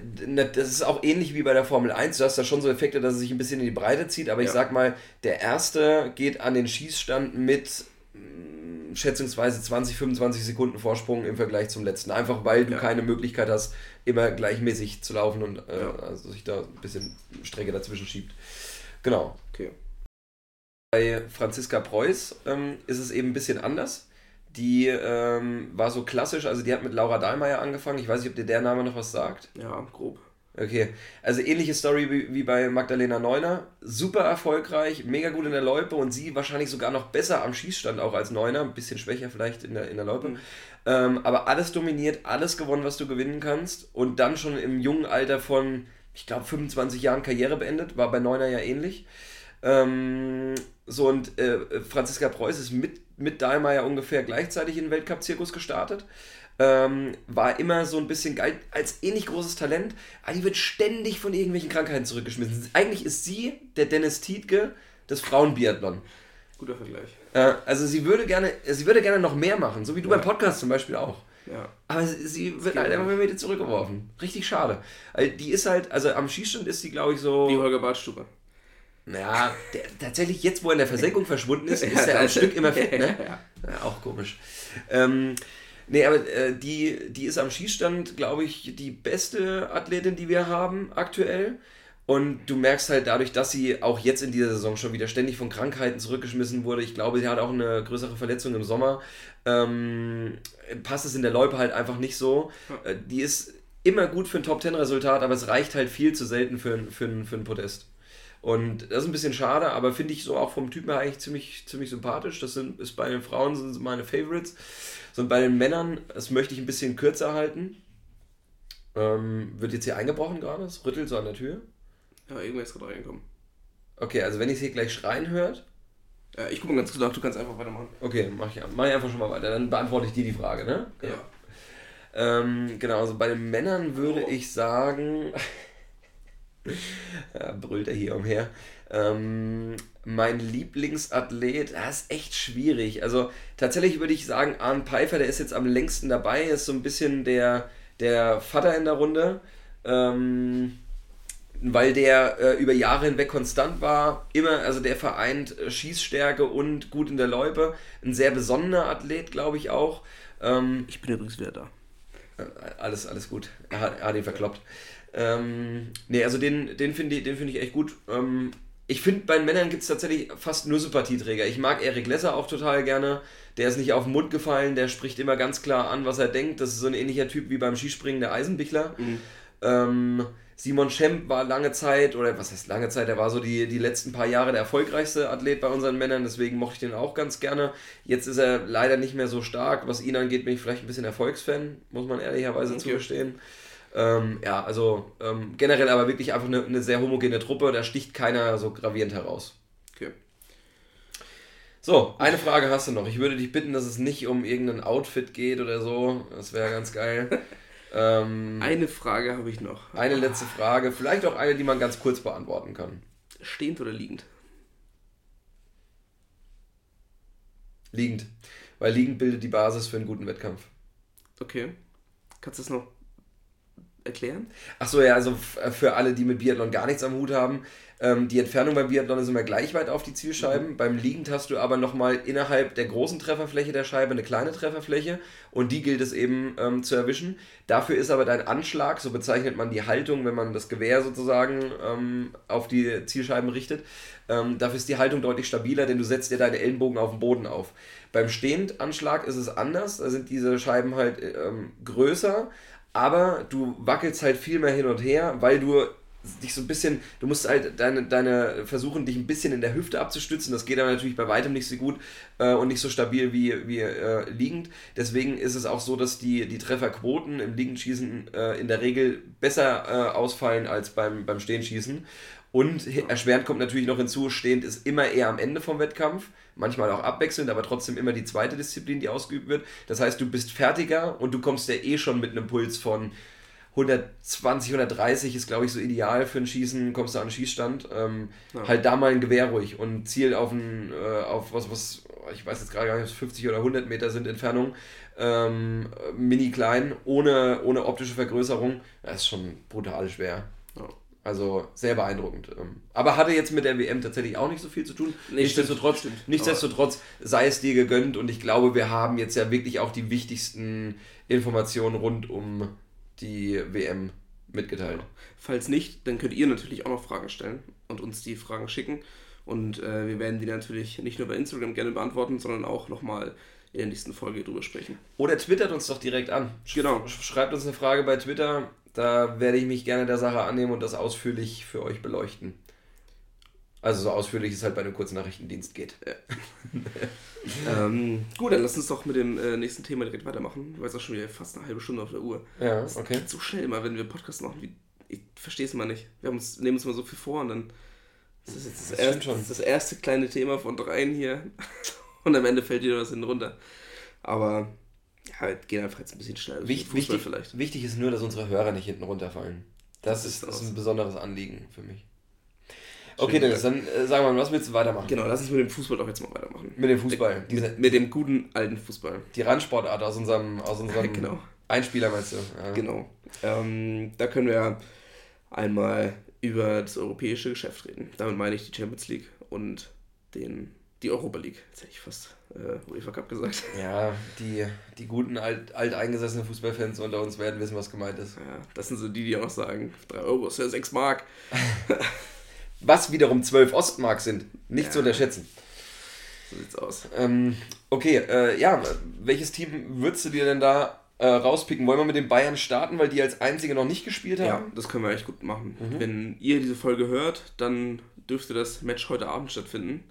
das ist auch ähnlich wie bei der Formel 1. Du hast da schon so Effekte, dass es sich ein bisschen in die Breite zieht, aber ja. ich sag mal, der erste geht an den Schießstand mit schätzungsweise 20, 25 Sekunden Vorsprung im Vergleich zum letzten. Einfach weil du ja. keine Möglichkeit hast, immer gleichmäßig zu laufen und äh, ja. also sich da ein bisschen Strecke dazwischen schiebt. Genau. Okay. Bei Franziska Preuß ähm, ist es eben ein bisschen anders. Die ähm, war so klassisch, also die hat mit Laura Dahlmeier angefangen. Ich weiß nicht, ob dir der Name noch was sagt. Ja, grob. Okay, also ähnliche Story wie, wie bei Magdalena Neuner. Super erfolgreich, mega gut in der Loipe und sie wahrscheinlich sogar noch besser am Schießstand auch als Neuner. Ein bisschen schwächer vielleicht in der, in der Loipe. Mhm. Ähm, aber alles dominiert, alles gewonnen, was du gewinnen kannst. Und dann schon im jungen Alter von, ich glaube, 25 Jahren Karriere beendet. War bei Neuner ja ähnlich. Ähm, so und äh, Franziska Preuß ist mit, mit Dahlmeier ungefähr gleichzeitig in den Weltcup-Zirkus gestartet. Ähm, war immer so ein bisschen geil, als ähnlich großes Talent, aber die wird ständig von irgendwelchen Krankheiten zurückgeschmissen. Eigentlich ist sie der Dennis Tietke des Frauenbiathlon. Guter Vergleich. Äh, also sie würde gerne, sie würde gerne noch mehr machen, so wie du ja. beim Podcast zum Beispiel auch. Ja. Aber sie, sie wird halt einfach wieder zurückgeworfen. Richtig schade. Also die ist halt, also am Schießstand ist sie, glaube ich, so. Die Holger Badstube. Naja, der, tatsächlich jetzt, wo er in der Versenkung verschwunden ist, ist er ein Stück immer fit, ne? Ja. ja auch komisch. Ähm, Nee, aber äh, die, die ist am Schießstand, glaube ich, die beste Athletin, die wir haben aktuell. Und du merkst halt dadurch, dass sie auch jetzt in dieser Saison schon wieder ständig von Krankheiten zurückgeschmissen wurde. Ich glaube, sie hat auch eine größere Verletzung im Sommer. Ähm, passt es in der Loipe halt einfach nicht so. Äh, die ist immer gut für ein Top-10-Resultat, aber es reicht halt viel zu selten für, für, für ein Podest. Und das ist ein bisschen schade, aber finde ich so auch vom Typen her eigentlich ziemlich, ziemlich sympathisch. Das sind, ist bei den Frauen sind meine Favorites. So, bei den Männern, das möchte ich ein bisschen kürzer halten. Ähm, wird jetzt hier eingebrochen gerade? Es rüttelt so an der Tür. Ja, irgendwer ist gerade reingekommen. Okay, also wenn ich es hier gleich schreien hört. Ja, ich gucke mal ganz kurz nach, du kannst einfach weitermachen. Okay, mach ich, mach ich einfach schon mal weiter. Dann beantworte ich dir die Frage, ne? Genau. Ja. Ähm, genau, also bei den Männern würde oh. ich sagen. brüllt er hier umher. Ähm, mein Lieblingsathlet, das ist echt schwierig. Also tatsächlich würde ich sagen, Arne Pfeiffer, der ist jetzt am längsten dabei, ist so ein bisschen der, der Vater in der Runde. Ähm, weil der äh, über Jahre hinweg konstant war, immer, also der vereint äh, Schießstärke und gut in der Loipe. Ein sehr besonderer Athlet, glaube ich auch. Ähm, ich bin übrigens wieder da. Äh, alles, alles gut. Er hat, er hat ihn verkloppt. Ähm, nee, also den, den finde ich, find ich echt gut. Ähm, ich finde, bei den Männern gibt es tatsächlich fast nur Sympathieträger. Ich mag Erik Lesser auch total gerne. Der ist nicht auf den Mund gefallen, der spricht immer ganz klar an, was er denkt. Das ist so ein ähnlicher Typ wie beim Skispringen der Eisenbichler. Mhm. Ähm, Simon Schemp war lange Zeit, oder was heißt lange Zeit, er war so die, die letzten paar Jahre der erfolgreichste Athlet bei unseren Männern, deswegen mochte ich den auch ganz gerne. Jetzt ist er leider nicht mehr so stark. Was ihn angeht, bin ich vielleicht ein bisschen Erfolgsfan, muss man ehrlicherweise okay. zugestehen. Ähm, ja, also ähm, generell aber wirklich einfach eine, eine, sehr homogene Truppe, da sticht keiner so gravierend heraus. Okay. So, eine Frage hast du noch. Ich würde dich bitten, dass es nicht um irgendein Outfit geht oder so. Das wäre ganz geil. ähm, eine Frage habe ich noch. Eine letzte Frage. Vielleicht auch eine, die man ganz kurz beantworten kann. Stehend oder liegend? Liegend. Weil liegend bildet die Basis für einen guten Wettkampf. Okay. Kannst du es noch erklären? Achso, ja, also für alle, die mit Biathlon gar nichts am Hut haben, ähm, die Entfernung beim Biathlon ist immer gleich weit auf die Zielscheiben. Mhm. Beim Liegend hast du aber nochmal innerhalb der großen Trefferfläche der Scheibe eine kleine Trefferfläche und die gilt es eben ähm, zu erwischen. Dafür ist aber dein Anschlag, so bezeichnet man die Haltung, wenn man das Gewehr sozusagen ähm, auf die Zielscheiben richtet, ähm, dafür ist die Haltung deutlich stabiler, denn du setzt dir deine Ellenbogen auf den Boden auf. Beim Stehendanschlag ist es anders, da sind diese Scheiben halt ähm, größer, aber du wackelst halt viel mehr hin und her, weil du dich so ein bisschen, du musst halt deine, deine versuchen, dich ein bisschen in der Hüfte abzustützen. Das geht aber natürlich bei weitem nicht so gut äh, und nicht so stabil wie, wie äh, liegend. Deswegen ist es auch so, dass die, die Trefferquoten im Liegendschießen äh, in der Regel besser äh, ausfallen als beim, beim Stehenschießen. Und erschwerend kommt natürlich noch hinzu, stehend ist immer eher am Ende vom Wettkampf manchmal auch abwechselnd, aber trotzdem immer die zweite Disziplin, die ausgeübt wird. Das heißt, du bist fertiger und du kommst ja eh schon mit einem Puls von 120, 130 ist, glaube ich, so ideal für ein Schießen, kommst du an den Schießstand. Ähm, ja. Halt da mal ein Gewehr ruhig und ziel auf, ein, äh, auf was, was, ich weiß jetzt gerade gar nicht, 50 oder 100 Meter sind Entfernung, ähm, mini klein, ohne, ohne optische Vergrößerung. Das ist schon brutal schwer. Ja. Also sehr beeindruckend. Ähm, aber hatte jetzt mit der WM tatsächlich auch nicht so viel zu tun. Nichtsdestotrotz, stimmt, stimmt. nichtsdestotrotz sei es dir gegönnt und ich glaube, wir haben jetzt ja wirklich auch die wichtigsten Informationen rund um die WM mitgeteilt. Falls nicht, dann könnt ihr natürlich auch noch Fragen stellen und uns die Fragen schicken. Und äh, wir werden die natürlich nicht nur bei Instagram gerne beantworten, sondern auch nochmal in der nächsten Folge drüber sprechen. Oder twittert uns doch direkt an. Genau. Schreibt uns eine Frage bei Twitter Da werde ich mich gerne der Sache annehmen und das ausführlich für euch beleuchten. Also so ausführlich es halt bei einem Kurznachrichtendienst geht. ähm, gut, dann lass uns doch mit dem äh, nächsten Thema direkt weitermachen. Du weißt auch schon wieder fast eine halbe Stunde auf der Uhr. Ja, Das okay. geht so schnell immer, wenn wir Podcast machen. Wie, ich verstehe es mal nicht. Wir haben uns, nehmen uns mal so viel vor und dann. Das ist jetzt das, Das erste, das, das erste kleine Thema von dreien hier. Und am Ende fällt wieder was hinten runter. Aber ja, wir gehen einfach jetzt ein bisschen schneller. den Wichtig, vielleicht. wichtig ist nur, dass unsere Hörer nicht hinten runterfallen. Das, Das ist, ist ein besonderes Anliegen für mich. Okay, Dennis, dann äh, sag mal, was willst du weitermachen? Genau, lass uns mit dem Fußball doch jetzt mal weitermachen. Mit dem Fußball. Diese, Mit, mit dem guten alten Fußball. die Randsportart aus unserem, aus unserem Genau. Einspieler, meinst du? Ja. Genau. Ähm, da können wir einmal über das europäische Geschäft reden. Damit meine ich die Champions League und den, die Europa League. Jetzt hätte ich fast äh, UEFA Cup gesagt. Ja, die, die guten, alt, alteingesessenen Fußballfans unter uns werden wissen, was gemeint ist. Ja, das sind so die, die auch sagen, 3 Euro ist ja 6 Mark. Was wiederum 12 Ostmark sind, nicht Ja. zu unterschätzen. So sieht's aus. Ähm, okay, äh, ja, welches Team würdest du dir denn da äh, rauspicken? Wollen wir mit den Bayern starten, weil die als einzige noch nicht gespielt Ja, haben? das können wir echt gut machen. Mhm. Wenn ihr diese Folge hört, dann dürfte das Match heute Abend stattfinden.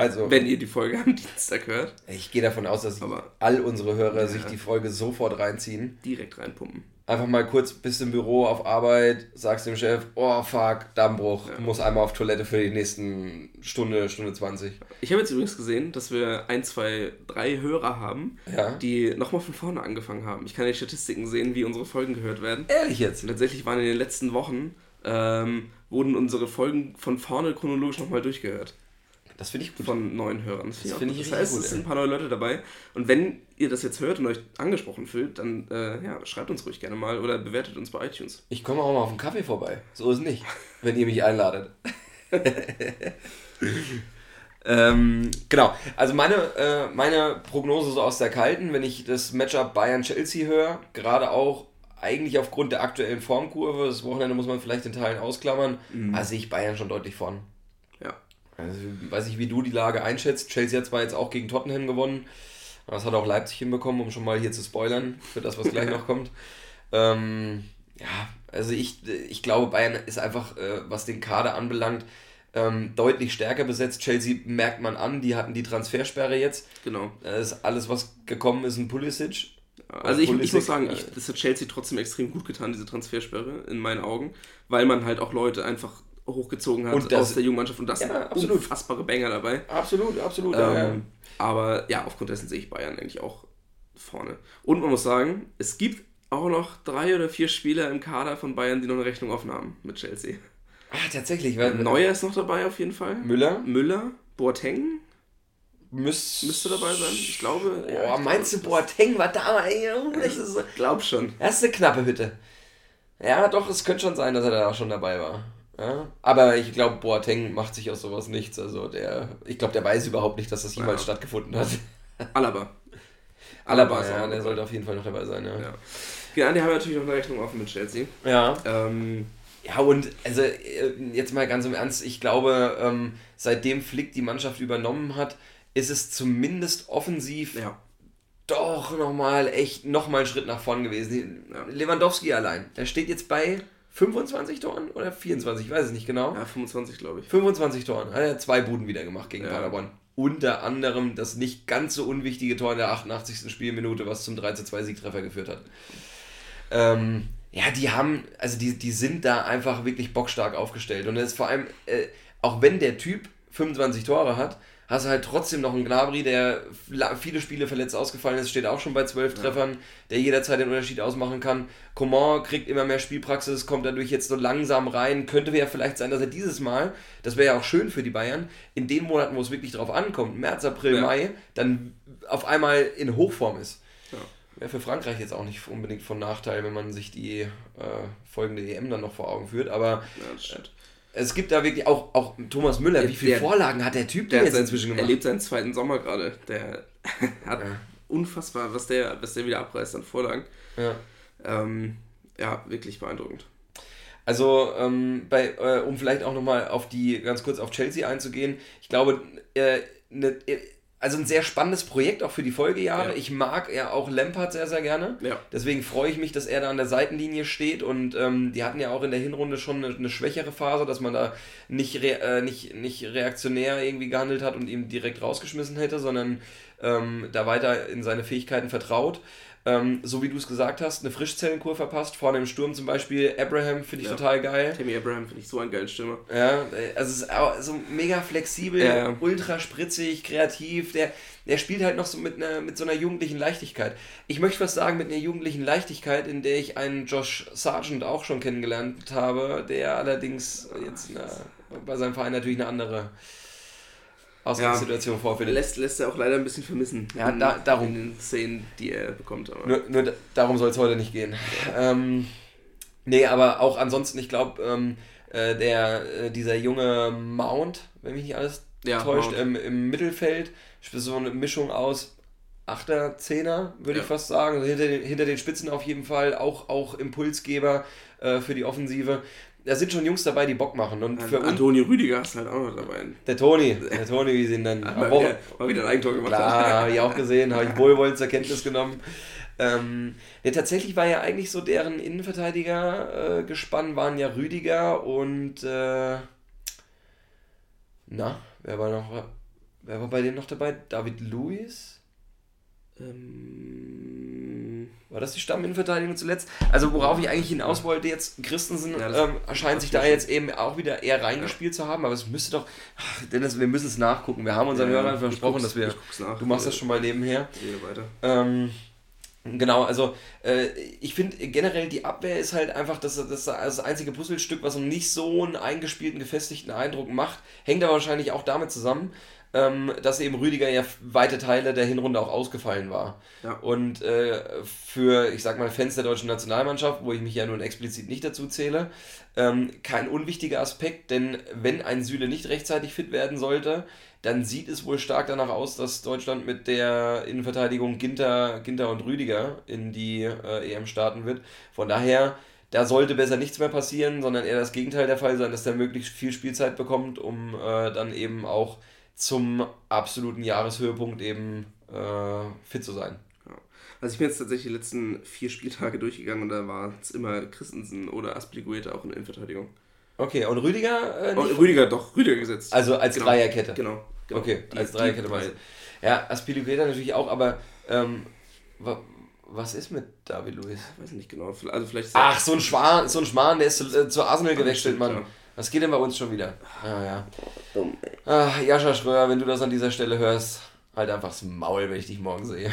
Also- wenn ihr die Folge am Dienstag hört, Ich gehe davon aus, dass all unsere Hörer Ja. sich die Folge sofort reinziehen. direkt reinpumpen. Einfach mal kurz bis im Büro auf Arbeit, sagst dem Chef, oh fuck, Dammbruch, Ja. muss einmal auf Toilette für die nächsten Stunde, Stunde 20. Ich habe jetzt übrigens gesehen, dass wir ein, zwei, drei Hörer haben, Ja. die nochmal von vorne angefangen haben. Ich kann die Statistiken sehen, wie unsere Folgen gehört werden. Ehrlich jetzt? Und tatsächlich waren in den letzten Wochen, ähm, wurden unsere Folgen von vorne chronologisch nochmal durchgehört. Das finde ich gut. Von neuen Hörern. Das, Das finde ich, das heißt, gut, es sind ein paar neue Leute dabei. Und wenn ihr das jetzt hört und euch angesprochen fühlt, dann äh, ja, schreibt uns ruhig gerne mal oder bewertet uns bei iTunes. Ich komme auch mal auf einen Kaffee vorbei. So ist es nicht, wenn ihr mich einladet. ähm, genau, also meine, äh, meine Prognose so aus der Kalten, wenn ich das Matchup Bayern-Chelsea höre, gerade auch eigentlich aufgrund der aktuellen Formkurve, das Wochenende muss man vielleicht in Teilen ausklammern, also sehe ich Bayern schon deutlich vorn. Also weiß ich, wie du die Lage einschätzt. Chelsea hat zwar jetzt auch gegen Tottenham gewonnen, aber das hat auch Leipzig hinbekommen, um schon mal hier zu spoilern für das, was gleich noch kommt. Ähm, ja, also ich, ich glaube, Bayern ist einfach, äh, was den Kader anbelangt, ähm, deutlich stärker besetzt. Chelsea merkt man an, die hatten die Transfersperre jetzt. Genau. Das ist alles, was gekommen ist, ein Pulisic. Also ich, ich Pulisic, muss sagen, äh, ich, das hat Chelsea trotzdem extrem gut getan, diese Transfersperre, in meinen Augen, weil man halt auch Leute einfach hochgezogen hat Und das- aus der jungen Mannschaft und das Ja, sind absolut. unfassbare Banger dabei. Absolut, absolut. Ähm, aber ja, aufgrund dessen sehe ich Bayern eigentlich auch vorne. Und man muss sagen, es gibt auch noch drei oder vier Spieler im Kader von Bayern, die noch eine Rechnung offen haben mit Chelsea. ah, tatsächlich, weil Neuer ist noch dabei auf jeden Fall. Müller Müller, Boateng müsst, müsste dabei sein. Ich glaube. ja, Boah, ich meinst du, glaube, Boateng war da? Oh, Ich glaube schon. das ist eine knappe Hütte. Ja, doch, es könnte schon sein, dass er da auch schon dabei war. Ja, aber ich glaube, Boateng macht sich aus sowas nichts. Also der, ich glaube, der weiß überhaupt nicht, dass das jemals Ja. stattgefunden hat. Alaba. Alaba, ja, der sollte auf jeden Fall noch dabei sein. Ja, Ja. Genau, die haben natürlich noch eine Rechnung offen mit Chelsea. ja. Ähm, Ja, und also äh, jetzt mal ganz im Ernst, ich glaube, ähm, seitdem Flick die Mannschaft übernommen hat, ist es zumindest offensiv ja. doch nochmal echt nochmal ein Schritt nach vorn gewesen. Lewandowski allein, der steht jetzt bei 25 Toren oder 24, ich weiß es nicht genau. ja, 25 glaube ich. 25 Toren, hat er zwei Buden wieder gemacht gegen Ja. Paderborn. Unter anderem das nicht ganz so unwichtige Tor in der 88. Spielminute, was zum 3 zu 2 Siegtreffer geführt hat. Ähm, ja, die haben, also die, die sind da einfach wirklich bockstark aufgestellt. Und es ist vor allem, äh, auch wenn der Typ 25 Tore hat, hast du halt trotzdem noch einen Gnabry, der viele Spiele verletzt ausgefallen ist, steht auch schon bei 12 Treffern, der jederzeit den Unterschied ausmachen kann. Coman kriegt immer mehr Spielpraxis, kommt dadurch jetzt so langsam rein. Könnte ja vielleicht sein, dass er dieses Mal, das wäre ja auch schön für die Bayern, in den Monaten, wo es wirklich drauf ankommt, März, April, Ja. Mai, dann auf einmal in Hochform ist. Ja. Wäre für Frankreich jetzt auch nicht unbedingt von Nachteil, wenn man sich die äh, folgende EM dann noch vor Augen führt. Aber Ja. Es gibt da wirklich auch, auch Thomas Müller. Wie viele Der- Vorlagen hat der Typ Der denn hat jetzt inzwischen er gemacht? lebt seinen zweiten Sommer gerade. Der hat Ja. unfassbar, was der, was der wieder abreißt an Vorlagen. Ja. Ähm, ja, wirklich beeindruckend. Also, ähm, bei, äh, um vielleicht auch nochmal auf die, ganz kurz auf Chelsea einzugehen, ich glaube, äh, ne, äh, also ein sehr spannendes Projekt auch für die Folgejahre. Ja. Ich mag ja auch Lampard sehr, sehr gerne. Ja. Deswegen freue ich mich, dass er da an der Seitenlinie steht und ähm, die hatten ja auch in der Hinrunde schon eine, eine schwächere Phase, dass man da nicht, re äh, nicht, nicht reaktionär irgendwie gehandelt hat und ihn direkt rausgeschmissen hätte, sondern ähm, da weiter in seine Fähigkeiten vertraut. Ähm, so wie du es gesagt hast, eine Frischzellenkur verpasst. Vorne im Sturm zum Beispiel Abraham finde ich Ja. total geil. Tammy Abraham finde ich so eine geile Stimme. Ja, also es ist auch so mega flexibel, ja. ultra spritzig, kreativ. Der, der spielt halt noch so mit, einer, mit so einer jugendlichen Leichtigkeit. Ich möchte was sagen mit einer jugendlichen Leichtigkeit, in der ich einen Josh Sargent auch schon kennengelernt habe, der allerdings jetzt na, bei seinem Verein natürlich eine andere Ausgangssituation vorfindet. Lässt, lässt er auch leider ein bisschen vermissen. Ja, in, da- darum. In den Szenen, die er bekommt. Aber Nur, nur da- darum soll es heute nicht gehen. Ähm, nee, aber auch ansonsten, ich glaube, ähm, äh, der, äh, dieser junge Mount, wenn mich nicht alles Ja, täuscht, ähm, im Mittelfeld, so eine Mischung aus Achter, Zehner, würde Ja. ich fast sagen. Also hinter, den, hinter den Spitzen auf jeden Fall, auch, auch Impulsgeber äh, für die Offensive. Da sind schon Jungs dabei, die Bock machen. Und für uns, Antonio Rüdiger ist halt auch noch dabei. der Toni, der Toni, wie sie ihn nennen. Mal wieder, mal wieder ein Eigentor gemacht Klar, hat. habe ich auch gesehen, habe ich wohlwollend zur Kenntnis genommen. Ähm, ja, tatsächlich war ja eigentlich so deren Innenverteidiger äh, gespannt, waren ja Rüdiger und äh, na, wer war noch, wer war bei denen noch dabei? David Luiz? Ähm, War das die Stamminnenverteidigung zuletzt? Also worauf ich eigentlich hinaus wollte jetzt, Christensen Ja, ähm, scheint sich da jetzt eben auch wieder eher reingespielt zu haben, aber es müsste doch, ach, Dennis, wir müssen es nachgucken. Wir haben unseren Ja, Hörern versprochen, dass wir, du machst das schon mal nebenher. Weiter. Ähm, genau, also äh, ich finde generell die Abwehr ist halt einfach das, das, das einzige Puzzlestück, was nicht so einen eingespielten, gefestigten Eindruck macht. Hängt aber wahrscheinlich auch damit zusammen, ähm, dass eben Rüdiger ja weite Teile der Hinrunde auch ausgefallen war. Ja. Und äh, für, ich sag mal, Fans der deutschen Nationalmannschaft, wo ich mich ja nun explizit nicht dazu zähle, ähm, kein unwichtiger Aspekt, denn wenn ein Süle nicht rechtzeitig fit werden sollte, dann sieht es wohl stark danach aus, dass Deutschland mit der Innenverteidigung Ginter, Ginter und Rüdiger in die äh, EM starten wird. Von daher, da sollte besser nichts mehr passieren, sondern eher das Gegenteil der Fall sein, dass der möglichst viel Spielzeit bekommt, um äh, dann eben auch zum absoluten Jahreshöhepunkt eben äh, fit zu sein. Also ich bin jetzt tatsächlich die letzten vier Spieltage durchgegangen und da war es immer Christensen oder Aspilicueta auch in der Innenverteidigung. Okay, und Rüdiger äh, Oh? Rüdiger doch, Rüdiger gesetzt. Also als Genau. Dreierkette. Genau. genau. Okay, Die- als Dreierkette drei. meinst du. Ja, Aspilicueta natürlich auch, aber ähm, wa, was ist mit David Luiz? Ich weiß nicht genau. Also vielleicht Ach, so ein Schwan, so ein Schwan, der ist zu, äh, zu Arsenal gewechselt, stimmt, Mann. ja. Was geht denn bei uns schon wieder? Ah, ja. dumm, ey. Ach, Jascha Schröer, wenn du das an dieser Stelle hörst, halt einfach das Maul, wenn ich dich morgen sehe.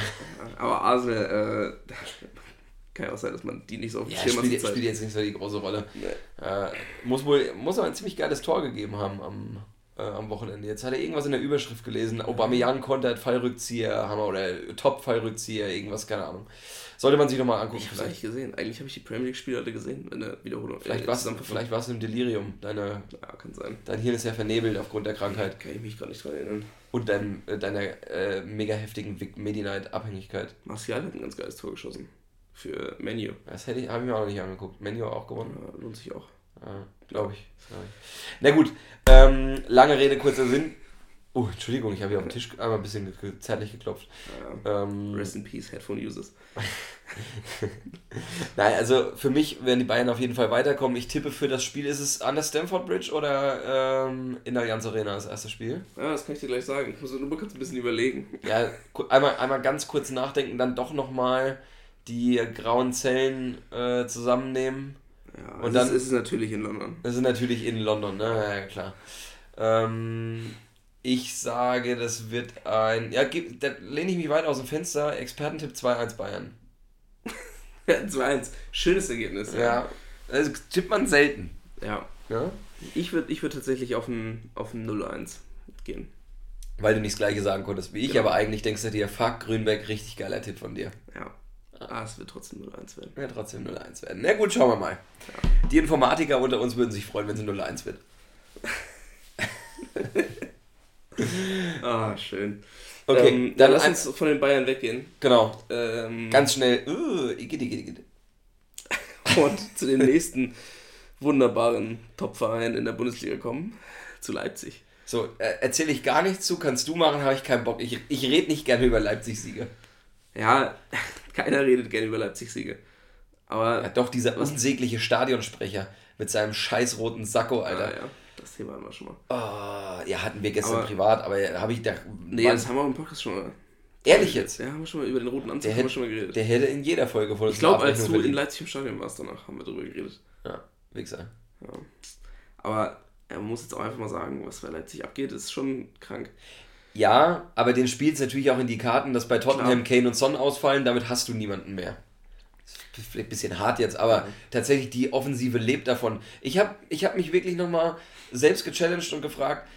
Aber Arsenal, äh, kann ja auch sein, dass man die nicht so auf dem Ja, Schirm hat spielt, spielt jetzt nicht so die große Rolle. Nee. Äh, muss wohl, muss aber ein ziemlich geiles Tor gegeben haben am, äh, am Wochenende. Jetzt hat er irgendwas in der Überschrift gelesen. Aubameyang kontert Fallrückzieher, Hammer oder Top-Fallrückzieher, irgendwas, keine Ahnung. Sollte man sich nochmal angucken. Ich hab's eigentlich gesehen. Eigentlich habe ich die Premier League-Spiele alle gesehen in der Wiederholung. Vielleicht äh, warst, Zusammenfassung. vielleicht warst du im Delirium. Deine, Ja, kann sein. dein Hirn ist ja vernebelt aufgrund der Krankheit Kann ich mich gerade nicht dran erinnern. und dein, äh, deiner äh, mega heftigen Vic Medi-Night-Abhängigkeit. Martial hat ein ganz geiles Tor geschossen. Für Menu. Das hätte ich, habe ich mir auch noch nicht angeguckt. Menu auch gewonnen. Ja, lohnt sich auch. Ja, Glaube ich. Glaub ich. Na gut, ähm, lange Rede, kurzer Sinn. Oh, Entschuldigung, ich habe hier auf den Tisch einmal ein bisschen zärtlich geklopft. Ja. Ähm, Rest in Peace, Headphone Users. nein, also für mich werden die Bayern auf jeden Fall weiterkommen. Ich tippe für das Spiel, ist es an der Stamford Bridge oder ähm, in der Allianz Arena das erste Spiel? Ja, das kann ich dir gleich sagen. Ich muss nur kurz ein bisschen überlegen. Ja, einmal, einmal ganz kurz nachdenken, dann doch nochmal die grauen Zellen äh, zusammennehmen. Ja, Und dann- ist es natürlich in London. Das ist natürlich in London, ne? Ja, ja, klar. Ähm, ich sage, das wird ein. Ja, da lehne ich mich weit aus dem Fenster. Expertentipp 2-1 Bayern. Ja, 2-1. Schönes Ergebnis. Ja. Also tippt man selten. ja. Ja? Ich würde ich würd tatsächlich auf ein, auf ein 0-1 gehen. Weil du nicht das gleiche sagen konntest wie ich, Genau. aber eigentlich denkst du dir, fuck, Grünberg, richtig geiler Tipp von dir. Ja. Ah, es wird trotzdem 0-1 werden. Ja, trotzdem 0-1 werden. Na gut, schauen wir mal. Die Informatiker unter uns würden sich freuen, wenn es 0-1 wird. Ah, schön. Okay, ähm, dann dann lass uns von den Bayern weggehen. Genau. Ähm, Ganz schnell. Uh, und zu dem nächsten wunderbaren Top-Verein in der Bundesliga kommen. Zu Leipzig. So, äh, erzähle ich gar nichts zu, kannst du machen, habe ich keinen Bock. Ich, ich rede nicht gerne über Leipzig-Siege. Ja, keiner redet gerne über Leipzig-Siege. Aber. Ja, doch, dieser unsägliche Stadionsprecher mit seinem scheiß roten Sakko, Alter. Ja, ja. Das Thema hatten wir schon mal. Oh, ja, hatten wir gestern Aber- privat, aber habe ich da. Nee, Mann, das haben wir auch im Podcast schon mal. ehrlich jetzt? Ja, haben wir schon mal über den roten Anzug Der hätte, schon mal geredet. der hätte in jeder Folge uns ich glaube, als du in. Leipzig im Stadion warst, danach haben wir darüber geredet. Ja, Wichser. Aber ja, man muss jetzt auch einfach mal sagen, was bei Leipzig abgeht, ist schon krank. Ja, aber den spielt es natürlich auch in die Karten, dass bei Tottenham Klar. Kane und Son ausfallen, damit hast du niemanden mehr. Das ist vielleicht ein bisschen hart jetzt, aber tatsächlich die Offensive lebt davon. Ich habe ich hab mich wirklich nochmal selbst gechallenged und gefragt,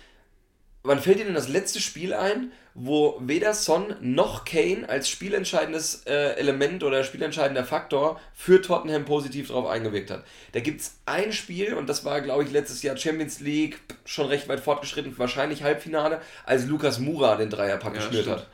wann fällt dir denn das letzte Spiel ein, wo weder Son noch Kane als spielentscheidendes äh, Element oder spielentscheidender Faktor für Tottenham positiv drauf eingewirkt hat? Da gibt es ein Spiel, und das war, glaube ich, letztes Jahr Champions League, schon recht weit fortgeschritten, wahrscheinlich Halbfinale, als Lukas Mura den Dreierpack Ja, geschnürt hat.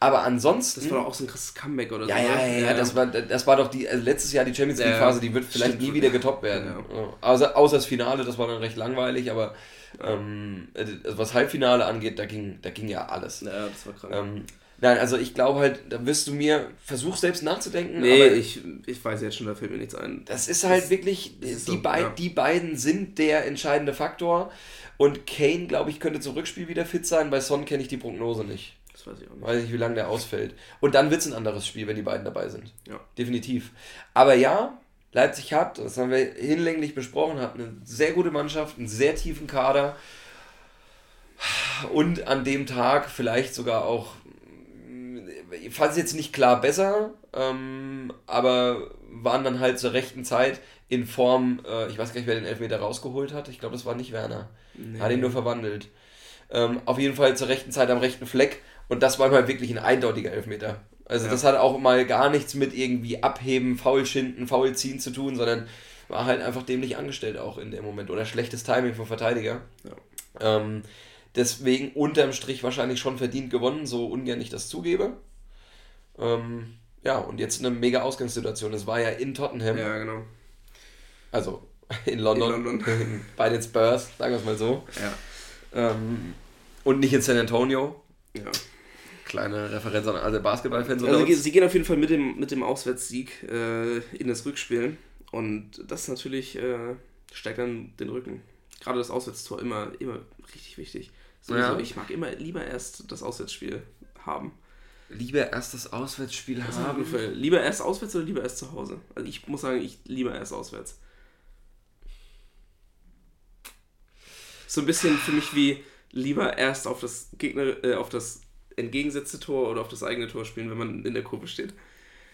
Aber ansonsten. Das war doch auch so ein krasses Comeback oder Ja, so. ja, ne? ja, ja, das war, das war doch die, also letztes Jahr die Champions League-Phase, die wird vielleicht stimmt. nie wieder getoppt werden. Ja. Außer, außer das Finale, das war dann recht langweilig, aber ähm, äh, was Halbfinale angeht, da ging, da ging ja alles. Ja, das war krank. Ähm, nein, also ich glaube halt, da wirst du mir, versuch selbst nachzudenken, nee, aber ich, ich weiß jetzt schon, da fällt mir nichts ein. das ist halt Das- wirklich, ist die, so, bei, ja. die beiden sind der entscheidende Faktor und Kane, glaube ich, könnte zum Rückspiel wieder fit sein, bei Son kenne ich die Prognose nicht. Das weiß ich auch nicht. Weiß nicht, wie lange der ausfällt. Und dann wird es ein anderes Spiel, wenn die beiden dabei sind. Ja. Definitiv. Aber ja, Leipzig hat, das haben wir hinlänglich besprochen, hat eine sehr gute Mannschaft, einen sehr tiefen Kader. Und an dem Tag vielleicht sogar auch, ich fand es jetzt nicht klar besser, ähm, aber waren dann halt zur rechten Zeit in Form, äh, ich weiß gar nicht, wer den Elfmeter rausgeholt hat. Ich glaube, das war nicht Werner. Nee. Hat ihn nur verwandelt. Ähm, auf jeden Fall zur rechten Zeit am rechten Fleck. Und das war mal wirklich ein eindeutiger Elfmeter. Also Ja. das hat auch mal gar nichts mit irgendwie abheben, faul schinden, faul ziehen zu tun, sondern war halt einfach dämlich angestellt auch in dem Moment. Oder schlechtes Timing vom Verteidiger. Ja. Ähm, deswegen unterm Strich wahrscheinlich schon verdient gewonnen, so ungern ich das zugebe. Ähm, ja, und jetzt eine mega Ausgangssituation. Es war ja in Tottenham, Ja, genau. also in London, In London. bei den Spurs, sagen wir es mal so. Ja. Ähm, und nicht in San Antonio. ja. Kleine Referenz an alle Basketballfans Also, uns. sie gehen auf jeden Fall mit dem, mit dem Auswärtssieg äh, in das Rückspiel. Und das natürlich äh, steigt dann den Rücken. Gerade das Auswärtstor immer, immer richtig wichtig. Sowieso, Ja. Ich mag immer lieber erst das Auswärtsspiel haben. Lieber erst das Auswärtsspiel Was haben Lieber erst auswärts oder lieber erst zu Hause? Also ich muss sagen, ich lieber erst auswärts. So ein bisschen für mich wie lieber erst auf das Gegner, äh, auf das entgegengesetzte Tor oder auf das eigene Tor spielen, wenn man in der Kurve steht.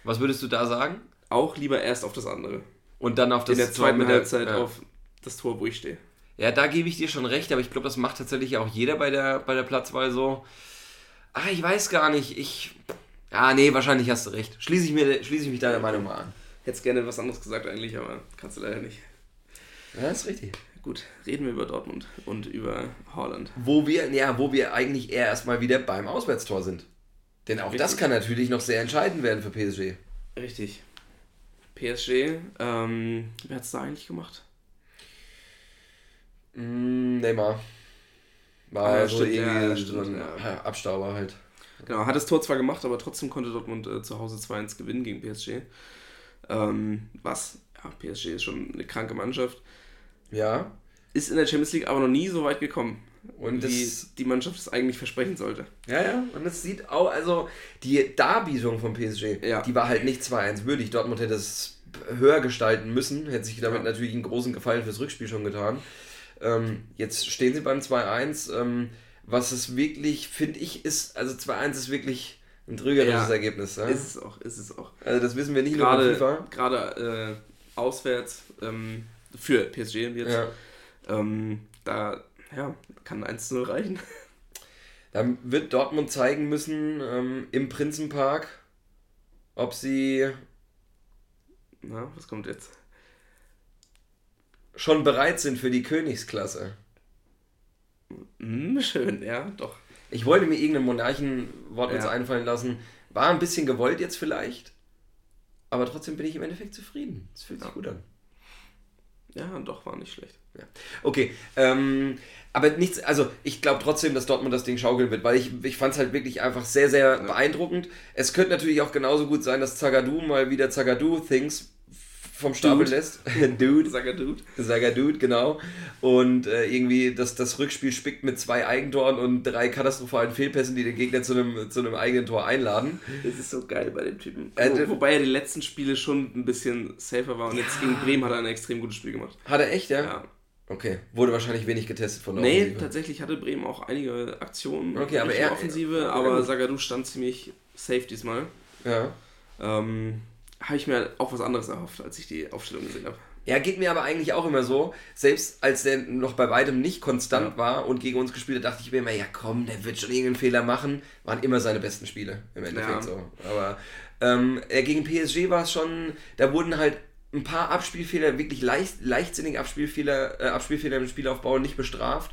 Was würdest du da sagen? Auch lieber erst auf das andere. Und dann auf das in der Tor zweiten mit der- Halbzeit ja. auf das Tor, wo ich stehe. Ja, da gebe ich dir schon recht, aber ich glaube, das macht tatsächlich auch jeder bei der, bei der Platzwahl so. Ah, ich weiß gar nicht. Ich. Ah, nee, wahrscheinlich hast du recht. Schließe ich, mir, schließe ich mich deiner Meinung mal an. Hättest gerne was anderes gesagt eigentlich, aber kannst du leider nicht. Ja, ist richtig. Gut, reden wir über Dortmund und über Holland. Wo wir, ja, wo wir eigentlich eher erstmal wieder beim Auswärtstor sind. Denn auch das Richtig. kann natürlich noch sehr entscheidend werden für PSG. Richtig. PSG, ähm, wer hat es da eigentlich gemacht? Mm, Neymar. War Ah, ja, so stimmt, irgendwie ja, stimmt, ja. Abstauber halt. Genau, hat das Tor zwar gemacht, aber trotzdem konnte Dortmund äh, zu Hause 2-1 gewinnen gegen PSG. Ähm, was, ja, PSG ist schon eine kranke Mannschaft. Ja. Ist in der Champions League aber noch nie so weit gekommen, Und wie das, die Mannschaft es eigentlich versprechen sollte. ja, ja. Und es sieht auch, also die Darbietung von PSG, Ja. die war halt nicht 2-1 würdig. Dortmund hätte es höher gestalten müssen, hätte sich damit Ja. natürlich einen großen Gefallen fürs Rückspiel schon getan. Ähm, jetzt stehen sie beim 2-1. Ähm, was es wirklich, finde ich, ist, also 2-1 ist wirklich ein trügerisches Ja. Ergebnis. Ja? Ist es auch, ist es auch. Also das wissen wir nicht nur von Gerade, FIFA. gerade äh, auswärts ähm, für PSG jetzt. Ja. Ähm, da ja, kann 1-0 reichen. Dann wird Dortmund zeigen müssen ähm, im Prinzenpark, ob sie Na, was kommt jetzt? schon bereit sind für die Königsklasse. Hm, schön, ja, doch. Ich wollte mir irgendein Monarchenwort Ja. einfallen lassen. War ein bisschen gewollt jetzt vielleicht, aber trotzdem bin ich im Endeffekt zufrieden. Es fühlt sich Ja. gut an. Ja, doch, war nicht schlecht. Ja. Okay, ähm, aber nichts, also ich glaube trotzdem, dass Dortmund das Ding schaukeln wird, weil ich, ich fand es halt wirklich einfach sehr, sehr ja. beeindruckend. Es könnte natürlich auch genauso gut sein, dass Zagadou mal wieder Zagadou-Things vom Stapel Dude. lässt. Dude. Sagadude. Sagadude, genau. Und äh, irgendwie das, das Rückspiel spickt mit zwei Eigentoren und drei katastrophalen Fehlpässen, die den Gegner zu einem, zu einem eigenen Tor einladen. Das ist so geil bei dem Typen. Äh, Wo, wobei er die letzten Spiele schon ein bisschen safer war und ja. jetzt gegen Bremen hat er ein extrem gutes Spiel gemacht. Hat er echt, ja? Ja. Okay, wurde wahrscheinlich wenig getestet von der Nee, Offensive. tatsächlich hatte Bremen auch einige Aktionen okay, aber er, Offensive, aber Sagadu stand ziemlich safe diesmal. Ja. Ähm, habe ich mir auch was anderes erhofft, als ich die Aufstellung gesehen habe. Ja, geht mir aber eigentlich auch immer so. Selbst als der noch bei weitem nicht konstant ja. war und gegen uns gespielt hat, dachte ich mir immer, ja komm, der wird schon irgendeinen Fehler machen. Waren immer seine besten Spiele im Endeffekt ja. so. Aber ähm, gegen PSG war es schon, da wurden halt ein paar Abspielfehler, wirklich leicht, leichtsinnige Abspielfehler, äh, Abspielfehler im Spielaufbau nicht bestraft.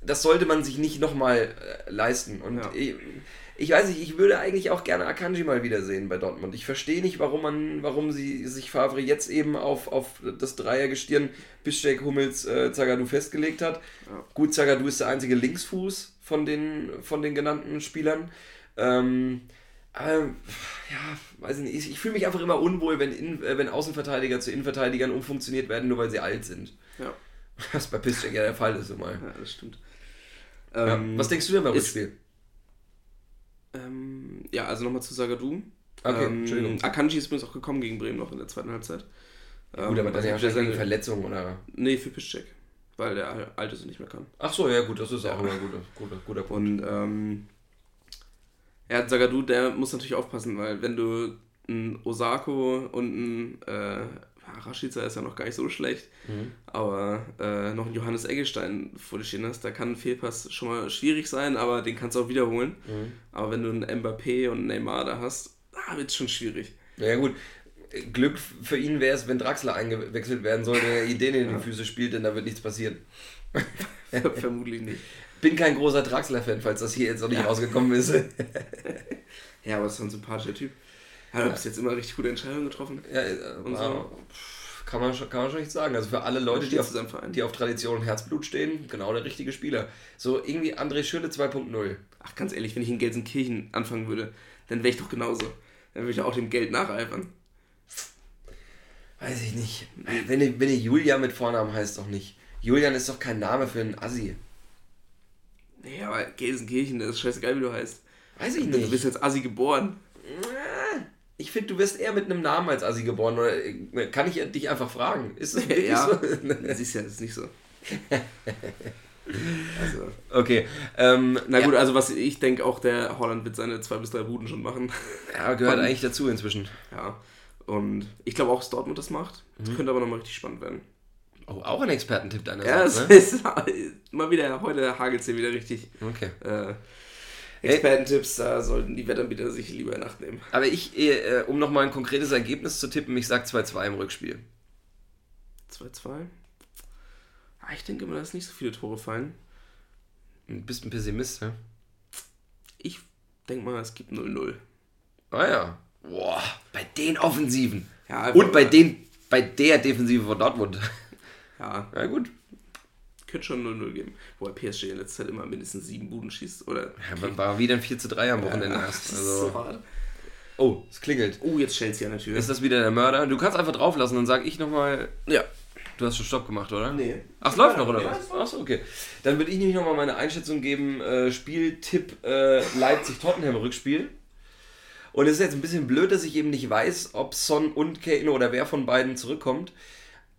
Das sollte man sich nicht nochmal äh, leisten. Und ja. ich, ich weiß nicht, ich würde eigentlich auch gerne Akanji mal wiedersehen bei Dortmund. Ich verstehe nicht, warum man, warum sie sich Favre jetzt eben auf, auf das Dreiergestirn Bischek, Hummels, äh, Zagadou festgelegt hat. Ja. Gut, Zagadou ist der einzige Linksfuß von den, von den genannten Spielern. Ähm, aber, ja, weiß ich nicht. Ich, ich fühle mich einfach immer unwohl, wenn, in, äh, wenn Außenverteidiger zu Innenverteidigern umfunktioniert werden, nur weil sie alt sind. Ja. Was bei Piszczek ja der Fall ist, so mal. Ja, das stimmt. Ja. Ähm, was denkst du denn beim Rückspiel? Ähm, ja, also nochmal zu Sagadu. Okay, ähm, Entschuldigung. Akanji ist übrigens auch gekommen gegen Bremen noch in der zweiten Halbzeit. Ja, gut, aber ähm, dann ja wahrscheinlich wegen Verletzung oder? Nee, für Piszczek. Weil der Alte so nicht mehr kann. Ach so, ja gut, das ist auch immer ein guter, guter, guter Punkt. Und ähm, ja, Sagadu, der muss natürlich aufpassen, weil wenn du ein Osako und ein äh, Rashica ist ja noch gar nicht so schlecht, mhm. aber äh, noch ein Johannes Eggestein vor dir stehen hast, da kann ein Fehlpass schon mal schwierig sein, aber den kannst du auch wiederholen. Mhm. Aber wenn du einen Mbappé und einen Neymar da hast, ah, wird es schon schwierig. Ja gut, Glück für ihn wäre es, wenn Draxler eingewechselt werden soll, der Ideen in die Füße spielt, denn da wird nichts passieren. Vermutlich nicht. Bin kein großer Draxler-Fan, falls das hier jetzt noch nicht ja. rausgekommen ist. ja, aber es ist ein sympathischer Typ. Hat er bis jetzt immer richtig gute Entscheidungen getroffen. Ja, äh, und so. Kann man, kann man schon nicht sagen. Also für alle Leute, die auf, die auf Tradition und Herzblut stehen, genau der richtige Spieler. So irgendwie André Schürrle 2.0. Ach, ganz ehrlich, wenn ich in Gelsenkirchen anfangen würde, dann wäre ich doch genauso. Dann würde ich auch dem Geld nacheifern. Weiß ich nicht. Wenn ihr, wenn ihr Julia mit Vornamen heißt, doch nicht. Julian ist doch kein Name für einen Assi. Nee, aber Gelsenkirchen, das ist scheißegal, wie du heißt. Weiß ich nicht. Du bist jetzt Assi geboren. Ich finde, du wirst eher mit einem Namen als Assi geboren. Oder äh, kann ich dich einfach fragen? Ist das wirklich ja, so? Siehst ja, das ist nicht so. also. Okay. Ähm, Na gut, ja. also was ich denke, auch der Holland wird seine zwei bis drei Buden schon machen. Ja, gehört Und, eigentlich dazu inzwischen. Ja. Und ich glaube auch, dass Dortmund das macht. Das mhm. könnte aber nochmal richtig spannend werden. Oh, auch ein Expertentipp deiner Ja, es ne? ist mal wieder, heute hagelt es hier wieder richtig. Okay. Äh, Expertentipps, da sollten die Wettanbieter sich lieber in Nacht nehmen. Aber ich, äh, um nochmal ein konkretes Ergebnis zu tippen, ich sag 2-2 im Rückspiel. 2-2? Ah, ich denke immer, dass nicht so viele Tore fallen. Du bist ein Pessimist, ja? Ich denke mal, es gibt 0-0. Ah ja. Boah, bei den Offensiven. Ja, Und bei, den, bei der Defensive von Dortmund. Ja. Ja, gut könnte schon 0-0 geben. Wobei PSG in letzter Zeit immer mindestens sieben Buden schießt. Oder ja, man war wieder ein 4 zu 3 am Wochenende ja, erst. Also. So hart. Oh, es klingelt. Oh, jetzt Chelsea an der Tür. Ist das wieder der Mörder? Du kannst einfach drauflassen, dann sag ich nochmal. Ja. Du hast schon Stopp gemacht, oder? Nee. Ach, es läuft noch, oder was? Achso, okay. Dann würde ich nämlich nochmal meine Einschätzung geben. Äh, Spieltipp äh, Leipzig-Tottenham-Rückspiel. Und es ist jetzt ein bisschen blöd, dass ich eben nicht weiß, ob Son und Kane oder wer von beiden zurückkommt.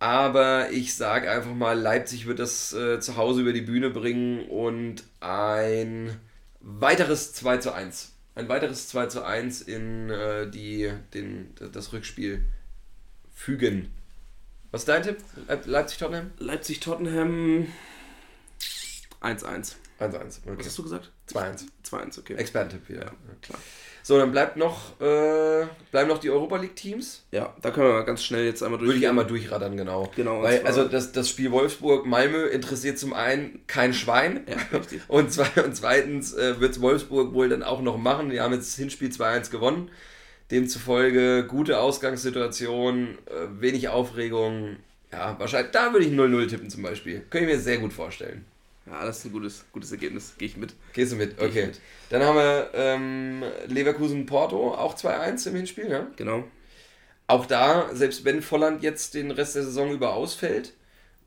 Aber ich sage einfach mal, Leipzig wird das äh, zu Hause über die Bühne bringen und ein weiteres 2 zu 1. Ein weiteres 2 zu 1 in äh, die, den, das Rückspiel fügen. Was ist dein Tipp? Leipzig-Tottenham? Leipzig-Tottenham 1-1. 1-1. Okay. Was hast du gesagt? 2-1. 2-1, okay. Expertentipp, ja. ja. Klar. So, dann bleibt noch, äh, bleiben noch die Europa League-Teams. Ja, da können wir mal ganz schnell jetzt einmal durch. Würde ich einmal durchraddern, genau. Genau. Weil, also das, das Spiel Wolfsburg-Malmö interessiert zum einen kein Schwein. Ja, richtig. Und, zwei, und zweitens äh, wird es Wolfsburg wohl dann auch noch machen. Die haben jetzt das Hinspiel 2-1 gewonnen. Demzufolge gute Ausgangssituation, äh, wenig Aufregung. Ja, wahrscheinlich. Da würde ich 0-0 tippen zum Beispiel. Könnte ich mir sehr gut vorstellen. Ja, das ist ein gutes, gutes Ergebnis. Gehe ich mit. Gehst du mit? Okay. mit. Dann haben wir ähm, Leverkusen-Porto, auch 2-1 im Hinspiel, ja? Genau. Auch da, selbst wenn Volland jetzt den Rest der Saison über ausfällt,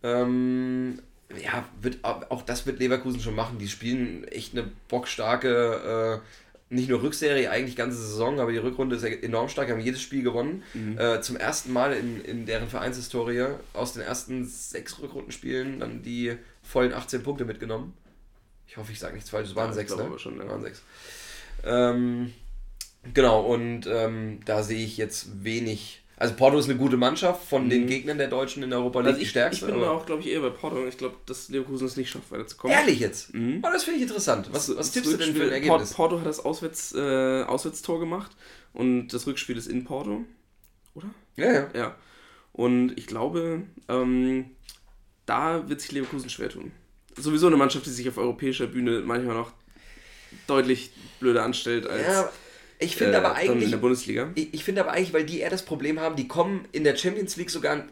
ähm, ja, wird, auch das wird Leverkusen schon machen. Die spielen echt eine bockstarke, äh, nicht nur Rückserie, eigentlich ganze Saison, aber die Rückrunde ist enorm stark, haben jedes Spiel gewonnen. Äh, zum ersten Mal in, in deren Vereinshistorie aus den ersten sechs Rückrundenspielen dann die vollen 18 Punkte mitgenommen. Ich hoffe, ich sage nichts falsches, es waren Ja, sechs, ne? schon, ja. waren sechs. Ähm, genau, und ähm, da sehe ich jetzt wenig. Also Porto ist eine gute Mannschaft von den Gegnern der Deutschen in der Europa League Mhm. Also die ich, stärkste. ich bin aber- auch, glaube ich, eher bei Porto. Ich glaube, dass Leverkusen es nicht schafft, weiterzukommen. Ehrlich jetzt? Mhm. Oh, das finde ich interessant. Was, was tippst du denn für ein Ergebnis? Port- Porto hat das Auswärts, äh, Auswärtstor gemacht und das Rückspiel ist in Porto. Oder? Ja, ja. Ja. Und ich glaube, ähm, da wird sich Leverkusen schwer tun. Sowieso eine Mannschaft, die sich auf europäischer Bühne manchmal noch deutlich blöder anstellt als ja ich finde äh, aber dann in eigentlich, der Bundesliga. ich, ich finde aber eigentlich, weil die eher das Problem haben, die kommen in der Champions League sogar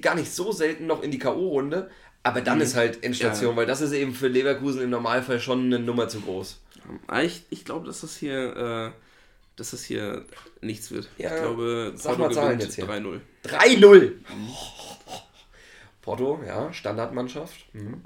gar nicht so selten noch in die K.O.-Runde, aber dann ist halt Endstation, Ja. weil das ist eben für Leverkusen im Normalfall schon eine Nummer zu groß. Ich, ich glaube, dass das hier, äh, dass das hier nichts wird. Ja, ich glaube, Zahlen gewinnt jetzt hier. 3-0. 3-0. Porto, ja, Standardmannschaft. Mhm.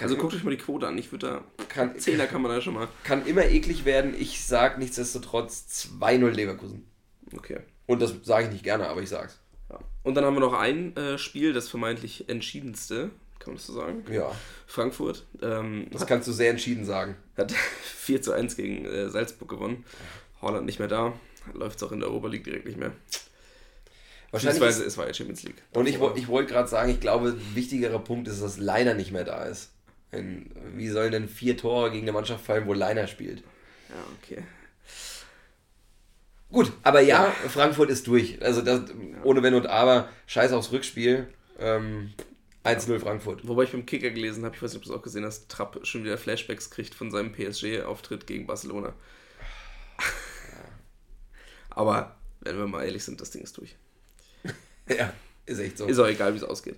Also guckt euch mal die Quote an. Ich würde da. kann, Zehner kann man da schon mal. kann immer eklig werden. Ich sag nichtsdestotrotz 2-0 Leverkusen. Okay. Und das sage ich nicht gerne, aber ich sag's. Ja. Und dann haben wir noch ein äh, Spiel, das vermeintlich entschiedenste, kann man das so sagen? Ja, Frankfurt ähm, das kannst du sehr entschieden sagen. hat 4 zu 1 gegen äh, Salzburg gewonnen. Holland nicht mehr da. Läuft es auch in der Europa League direkt nicht mehr. Wahrscheinlich. Beziehungsweise Ist, es war ja Champions League. und ich, ich wollte gerade sagen, ich glaube, ein wichtigerer Punkt ist, dass Leiner nicht mehr da ist. Denn wie sollen denn vier Tore gegen eine Mannschaft fallen, wo Leiner spielt? Ja, okay. Gut, aber ja, Frankfurt ist durch. Also das, ohne Wenn und Aber, scheiß aufs Rückspiel. Ähm, 1-0 Frankfurt. Wobei ich beim Kicker gelesen habe, ich weiß nicht, ob du es auch gesehen hast, Trapp schon wieder Flashbacks kriegt von seinem PSG-Auftritt gegen Barcelona. Aber wenn wir mal ehrlich sind, das Ding ist durch. Ja, ist echt so. Ist auch egal, wie es ausgeht.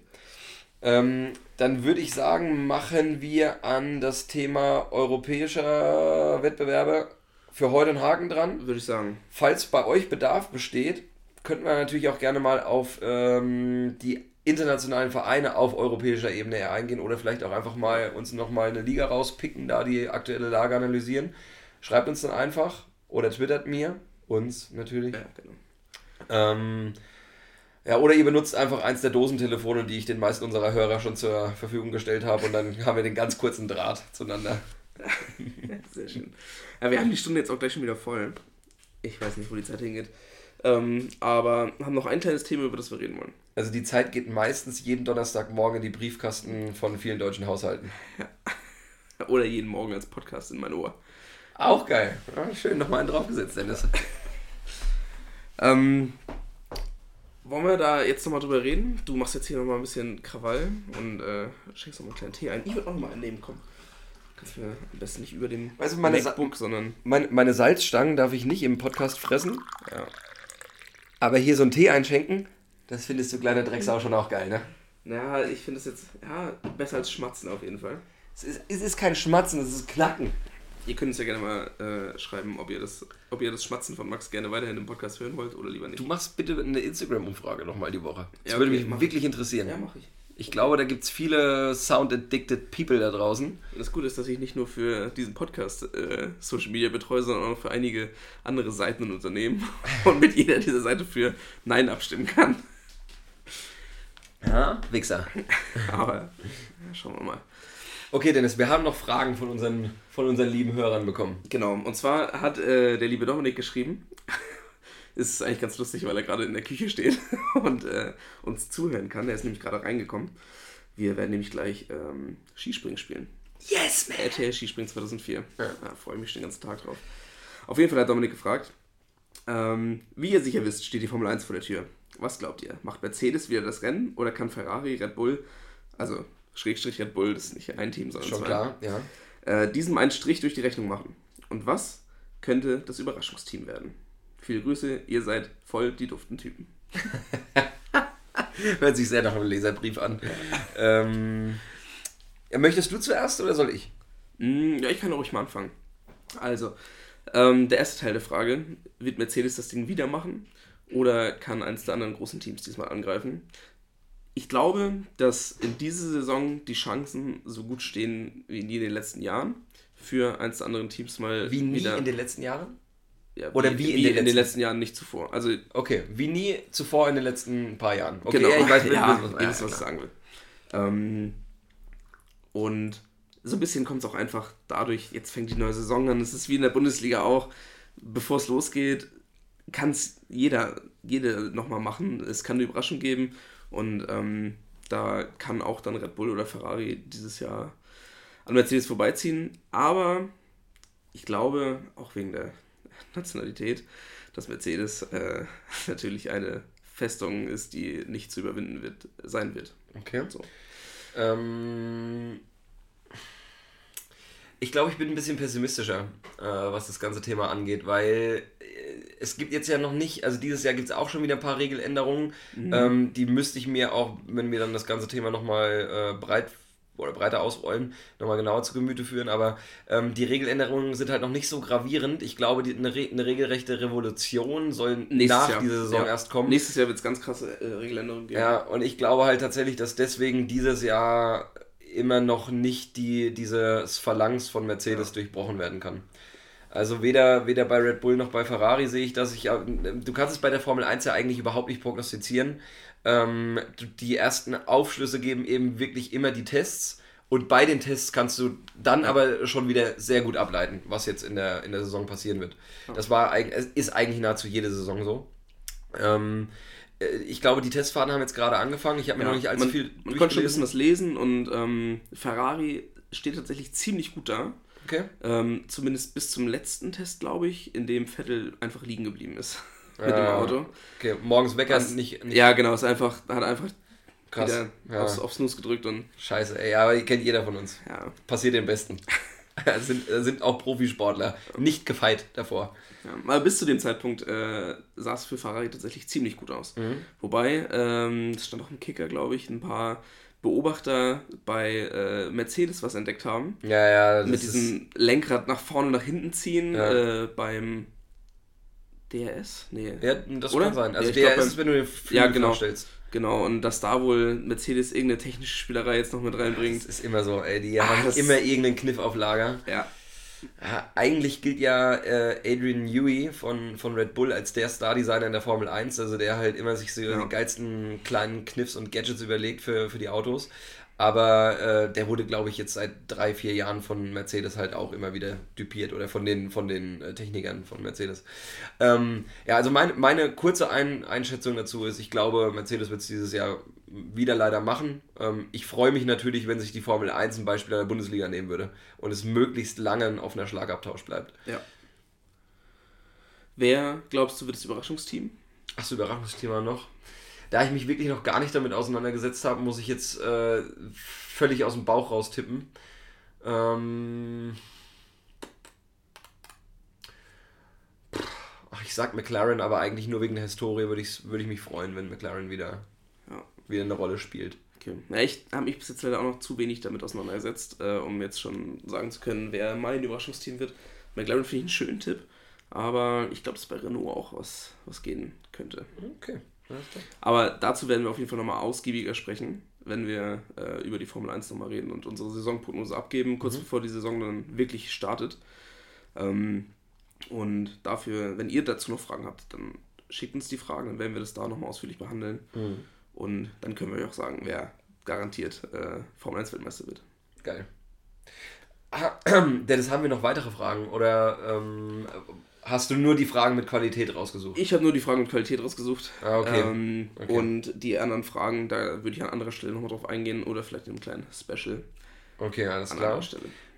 Ähm, dann würde ich sagen, machen wir an das Thema europäischer Wettbewerbe für heute einen Haken dran. Würde ich sagen. Falls bei euch Bedarf besteht, könnten wir natürlich auch gerne mal auf ähm, die internationalen Vereine auf europäischer Ebene eingehen oder vielleicht auch einfach mal uns nochmal eine Liga rauspicken, da die aktuelle Lage analysieren. Schreibt uns dann einfach oder twittert mir, uns natürlich. Ja, genau. Ähm, ja, oder ihr benutzt einfach eins der Dosentelefone, die ich den meisten unserer Hörer schon zur Verfügung gestellt habe und dann haben wir den ganz kurzen Draht zueinander. Sehr schön. Ja, wir haben die Stunde jetzt auch gleich schon wieder voll. Ich weiß nicht, wo die Zeit hingeht. Ähm, aber haben noch ein kleines Thema, über das wir reden wollen. Also die Zeit geht meistens jeden Donnerstagmorgen in die Briefkasten von vielen deutschen Haushalten. Oder jeden Morgen als Podcast in mein Ohr. Auch geil. Ja, schön, nochmal einen draufgesetzt, Dennis. Ähm, wollen wir da jetzt nochmal drüber reden? Du machst jetzt hier nochmal ein bisschen Krawall und äh, schenkst nochmal einen kleinen Tee ein. Ich würde auch nochmal einen nehmen, komm. Kannst mir am besten nicht über dem Weißt du, meine Sa- MacBook, sondern Meine, meine Salzstangen darf ich nicht im Podcast fressen, ja. aber hier so einen Tee einschenken, das findest du kleine Drecksau schon auch geil, ne? Naja, ich finde es jetzt ja, besser als Schmatzen auf jeden Fall. Es ist, es ist kein Schmatzen, es ist Knacken. Ihr könnt uns ja gerne mal äh, schreiben, ob ihr, das, ob ihr das Schmatzen von Max gerne weiterhin im Podcast hören wollt oder lieber nicht. Du machst bitte eine Instagram-Umfrage nochmal die Woche. Das Ja, würde okay, mich mach wirklich interessieren. ja, mache ich. Ich glaube, da gibt es viele Sound-addicted People da draußen. Das Gute ist, dass ich nicht nur für diesen Podcast äh, Social Media betreue, sondern auch für einige andere Seiten und Unternehmen und mit jeder dieser Seite für Nein abstimmen kann. Ja, Wichser. Aber ja, schauen wir mal. Okay, Dennis, wir haben noch Fragen von unseren, von unseren lieben Hörern bekommen. Genau, und zwar hat äh, der liebe Dominik geschrieben, ist eigentlich ganz lustig, weil er gerade in der Küche steht und äh, uns zuhören kann. Er ist nämlich gerade reingekommen. Wir werden nämlich gleich ähm, Skispringen spielen. Yes, man! RTL Skispringen 2004. Ja. freue mich den ganzen Tag drauf. Auf jeden Fall hat Dominik gefragt, ähm, wie ihr sicher wisst, steht die Formel 1 vor der Tür. Was glaubt ihr? Macht Mercedes wieder das Rennen oder kann Ferrari, Red Bull, also Schrägstrich Red Bull, das ist nicht ein Team, sondern Schon zwei, klar, ja. äh, diesem einen Strich durch die Rechnung machen? Und was könnte das Überraschungsteam werden? Viele Grüße, ihr seid voll die duften Typen. Hört sich sehr nach einem Leserbrief an. Ähm, möchtest du zuerst oder soll ich? Mm, Ja, ich kann auch ruhig mal anfangen. Also, ähm, der erste Teil der Frage: Wird Mercedes das Ding wieder machen oder kann eines der anderen großen Teams diesmal angreifen? Ich glaube, dass in dieser Saison die Chancen so gut stehen wie nie in den letzten Jahren für eines der anderen Teams mal Wie nie wieder. in den letzten Jahren? ja, oder wie in den den letzten- letzten Jahren nicht zuvor. Also, Okay, wie nie zuvor in den letzten paar Jahren. Okay, genau, ja, ich weiß, ja, was, wisst, was ich sagen will. Ähm, und so ein bisschen kommt es auch einfach dadurch, jetzt fängt die neue Saison an, es ist wie in der Bundesliga auch, bevor es losgeht, kann es jeder, jede nochmal machen. Es kann eine Überraschung geben und ähm, da kann auch dann Red Bull oder Ferrari dieses Jahr an Mercedes vorbeiziehen. Aber ich glaube, auch wegen der Nationalität, dass Mercedes äh, natürlich eine Festung ist, die nicht zu überwinden wird, sein wird. Okay. So. Ähm, ich glaube, ich bin ein bisschen pessimistischer, äh, was das ganze Thema angeht, weil äh, es gibt jetzt ja noch nicht, also dieses Jahr gibt es auch schon wieder ein paar Regeländerungen. Ähm, die müsste ich mir auch, wenn wir dann das ganze Thema nochmal äh, breit oder breiter ausrollen, nochmal genauer zu Gemüte führen. Aber ähm, die Regeländerungen sind halt noch nicht so gravierend. Ich glaube, die, eine, Re eine regelrechte Revolution soll Nächstes nach Jahr. dieser Saison Ja. erst kommen. Nächstes Jahr wird es ganz krasse äh, Regeländerungen geben. Ja, und ich glaube halt tatsächlich, dass deswegen dieses Jahr immer noch nicht die, dieses Phalanx von Mercedes durchbrochen werden kann. Also weder, weder bei Red Bull noch bei Ferrari sehe ich, dass ich. Du kannst es bei der Formel 1 ja eigentlich überhaupt nicht prognostizieren. Ähm, die ersten Aufschlüsse geben eben wirklich immer die Tests. Und bei den Tests kannst du dann aber schon wieder sehr gut ableiten, was jetzt in der, in der Saison passieren wird. Das war ist eigentlich nahezu jede Saison so. Ähm, äh, ich glaube, die Testfahrten haben jetzt gerade angefangen. Ich habe mir noch nicht allzu man, viel man konnte schon ein bisschen was lesen und ähm, Ferrari steht tatsächlich ziemlich gut da. Okay. Ähm, zumindest bis zum letzten Test, glaube ich, in dem Vettel einfach liegen geblieben ist mit dem Ah, Auto. Okay, morgens Wecker Was- nicht, nicht Ja, genau, ist einfach, hat einfach krass. wieder Ja. aufs, aufs Snooze gedrückt und Scheiße, ey, aber kennt jeder von uns. ja, Passiert den Besten. sind, äh, sind auch Profisportler. Nicht gefeit davor. Ja, bis zu dem Zeitpunkt äh, sah es für Ferrari tatsächlich ziemlich gut aus. Mhm. Wobei, ähm, es stand auch im Kicker, glaube ich, ein paar Beobachter bei äh, Mercedes was entdeckt haben. Ja, ja, mit ist- diesem Lenkrad nach vorne, nach hinten ziehen Ja. äh, beim DRS? Nee. Ja, das Oder? kann sein. Also Ja, der glaub, ist es, wenn du den Flügel Ja, genau. vorstellst. Genau, und dass da wohl Mercedes irgendeine technische Spielerei jetzt noch mit Das reinbringt. ist immer so, ey, die Ah, haben das- immer irgendeinen Kniff auf Lager. Ja, Ja, eigentlich gilt ja äh, Adrian Newey von, von Red Bull als der Star-Designer in der Formel 1, also der halt immer sich so Ja. die geilsten kleinen Kniffs und Gadgets überlegt für, für die Autos. Aber äh, der wurde, glaube ich, jetzt seit drei, vier Jahren von Mercedes halt auch immer wieder dupiert oder von den, von den äh, Technikern von Mercedes. Ähm, ja, also mein, meine kurze Ein Einschätzung dazu ist, ich glaube, Mercedes wird es dieses Jahr wieder leider machen. Ähm, ich freue mich natürlich, wenn sich die Formel 1 ein Beispiel an der Bundesliga nehmen würde und es möglichst lange ein offener Schlagabtausch bleibt. ja. Wer, glaubst du, wird das Überraschungsteam? Achso, Überraschungsthema noch. Da ich mich wirklich noch gar nicht damit auseinandergesetzt habe, muss ich jetzt äh, völlig aus dem Bauch raus tippen. Ähm, ach, ich sag McLaren, aber eigentlich nur wegen der Historie würde ich, würde ich mich freuen, wenn McLaren wieder, Ja. wieder eine Rolle spielt. Okay. Ja, ich habe mich bis jetzt leider auch noch zu wenig damit auseinandergesetzt, äh, um jetzt schon sagen zu können, wer mein Überraschungsteam wird. McLaren finde ich einen schönen Tipp, aber ich glaube, dass bei Renault auch was, was gehen könnte. Okay. Aber dazu werden wir auf jeden Fall nochmal ausgiebiger sprechen, wenn wir äh, über die Formel 1 nochmal reden und unsere Saisonprognose abgeben, kurz bevor die Saison dann wirklich startet. Ähm, und dafür, wenn ihr dazu noch Fragen habt, dann schickt uns die Fragen, dann werden wir das da nochmal ausführlich behandeln. Und dann können wir euch auch sagen, wer garantiert äh, Formel 1 Weltmeister wird. Geil. Ah, Dennis, haben wir noch weitere Fragen oder ähm, hast du nur die Fragen mit Qualität rausgesucht? Ich habe nur die Fragen mit Qualität rausgesucht. Ah, okay. Ähm, Okay. Und die anderen Fragen, da würde ich an anderer Stelle nochmal drauf eingehen oder vielleicht in einem kleinen Special Okay, alles an klar.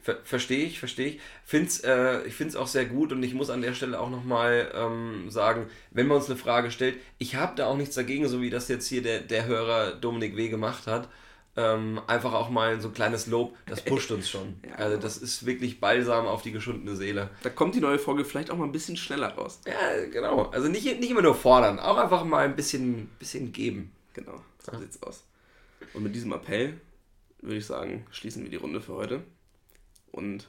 Ver verstehe ich, verstehe ich. Find's, äh, ich finde es auch sehr gut und ich muss an der Stelle auch nochmal ähm, sagen, wenn man uns eine Frage stellt, ich habe da auch nichts dagegen, so wie das jetzt hier der, der Hörer Dominik W. gemacht hat. Ähm, einfach auch mal so ein kleines Lob, das pusht uns schon. Ja, also das ist wirklich balsam auf die geschundene Seele. Da kommt die neue Folge vielleicht auch mal ein bisschen schneller raus. Ja, genau. Also nicht, nicht immer nur fordern, auch einfach mal ein bisschen, bisschen geben. Genau, so sieht's aus. Und mit diesem Appell würde ich sagen, schließen wir die Runde für heute. Und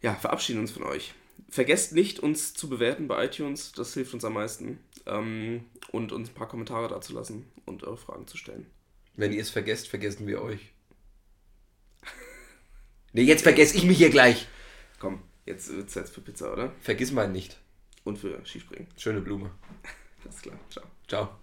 ja, verabschieden uns von euch. Vergesst nicht, uns zu bewerten bei iTunes, das hilft uns am meisten. Ähm, und uns ein paar Kommentare dazulassen und eure Fragen zu stellen. Wenn ihr es vergesst, vergessen wir euch. Nee, jetzt vergesse ich mich hier gleich. Komm, jetzt wird es jetzt für Pizza, oder? Vergiss mal nicht. Und für Skispringen. Schöne Blume. Alles klar, ciao. Ciao.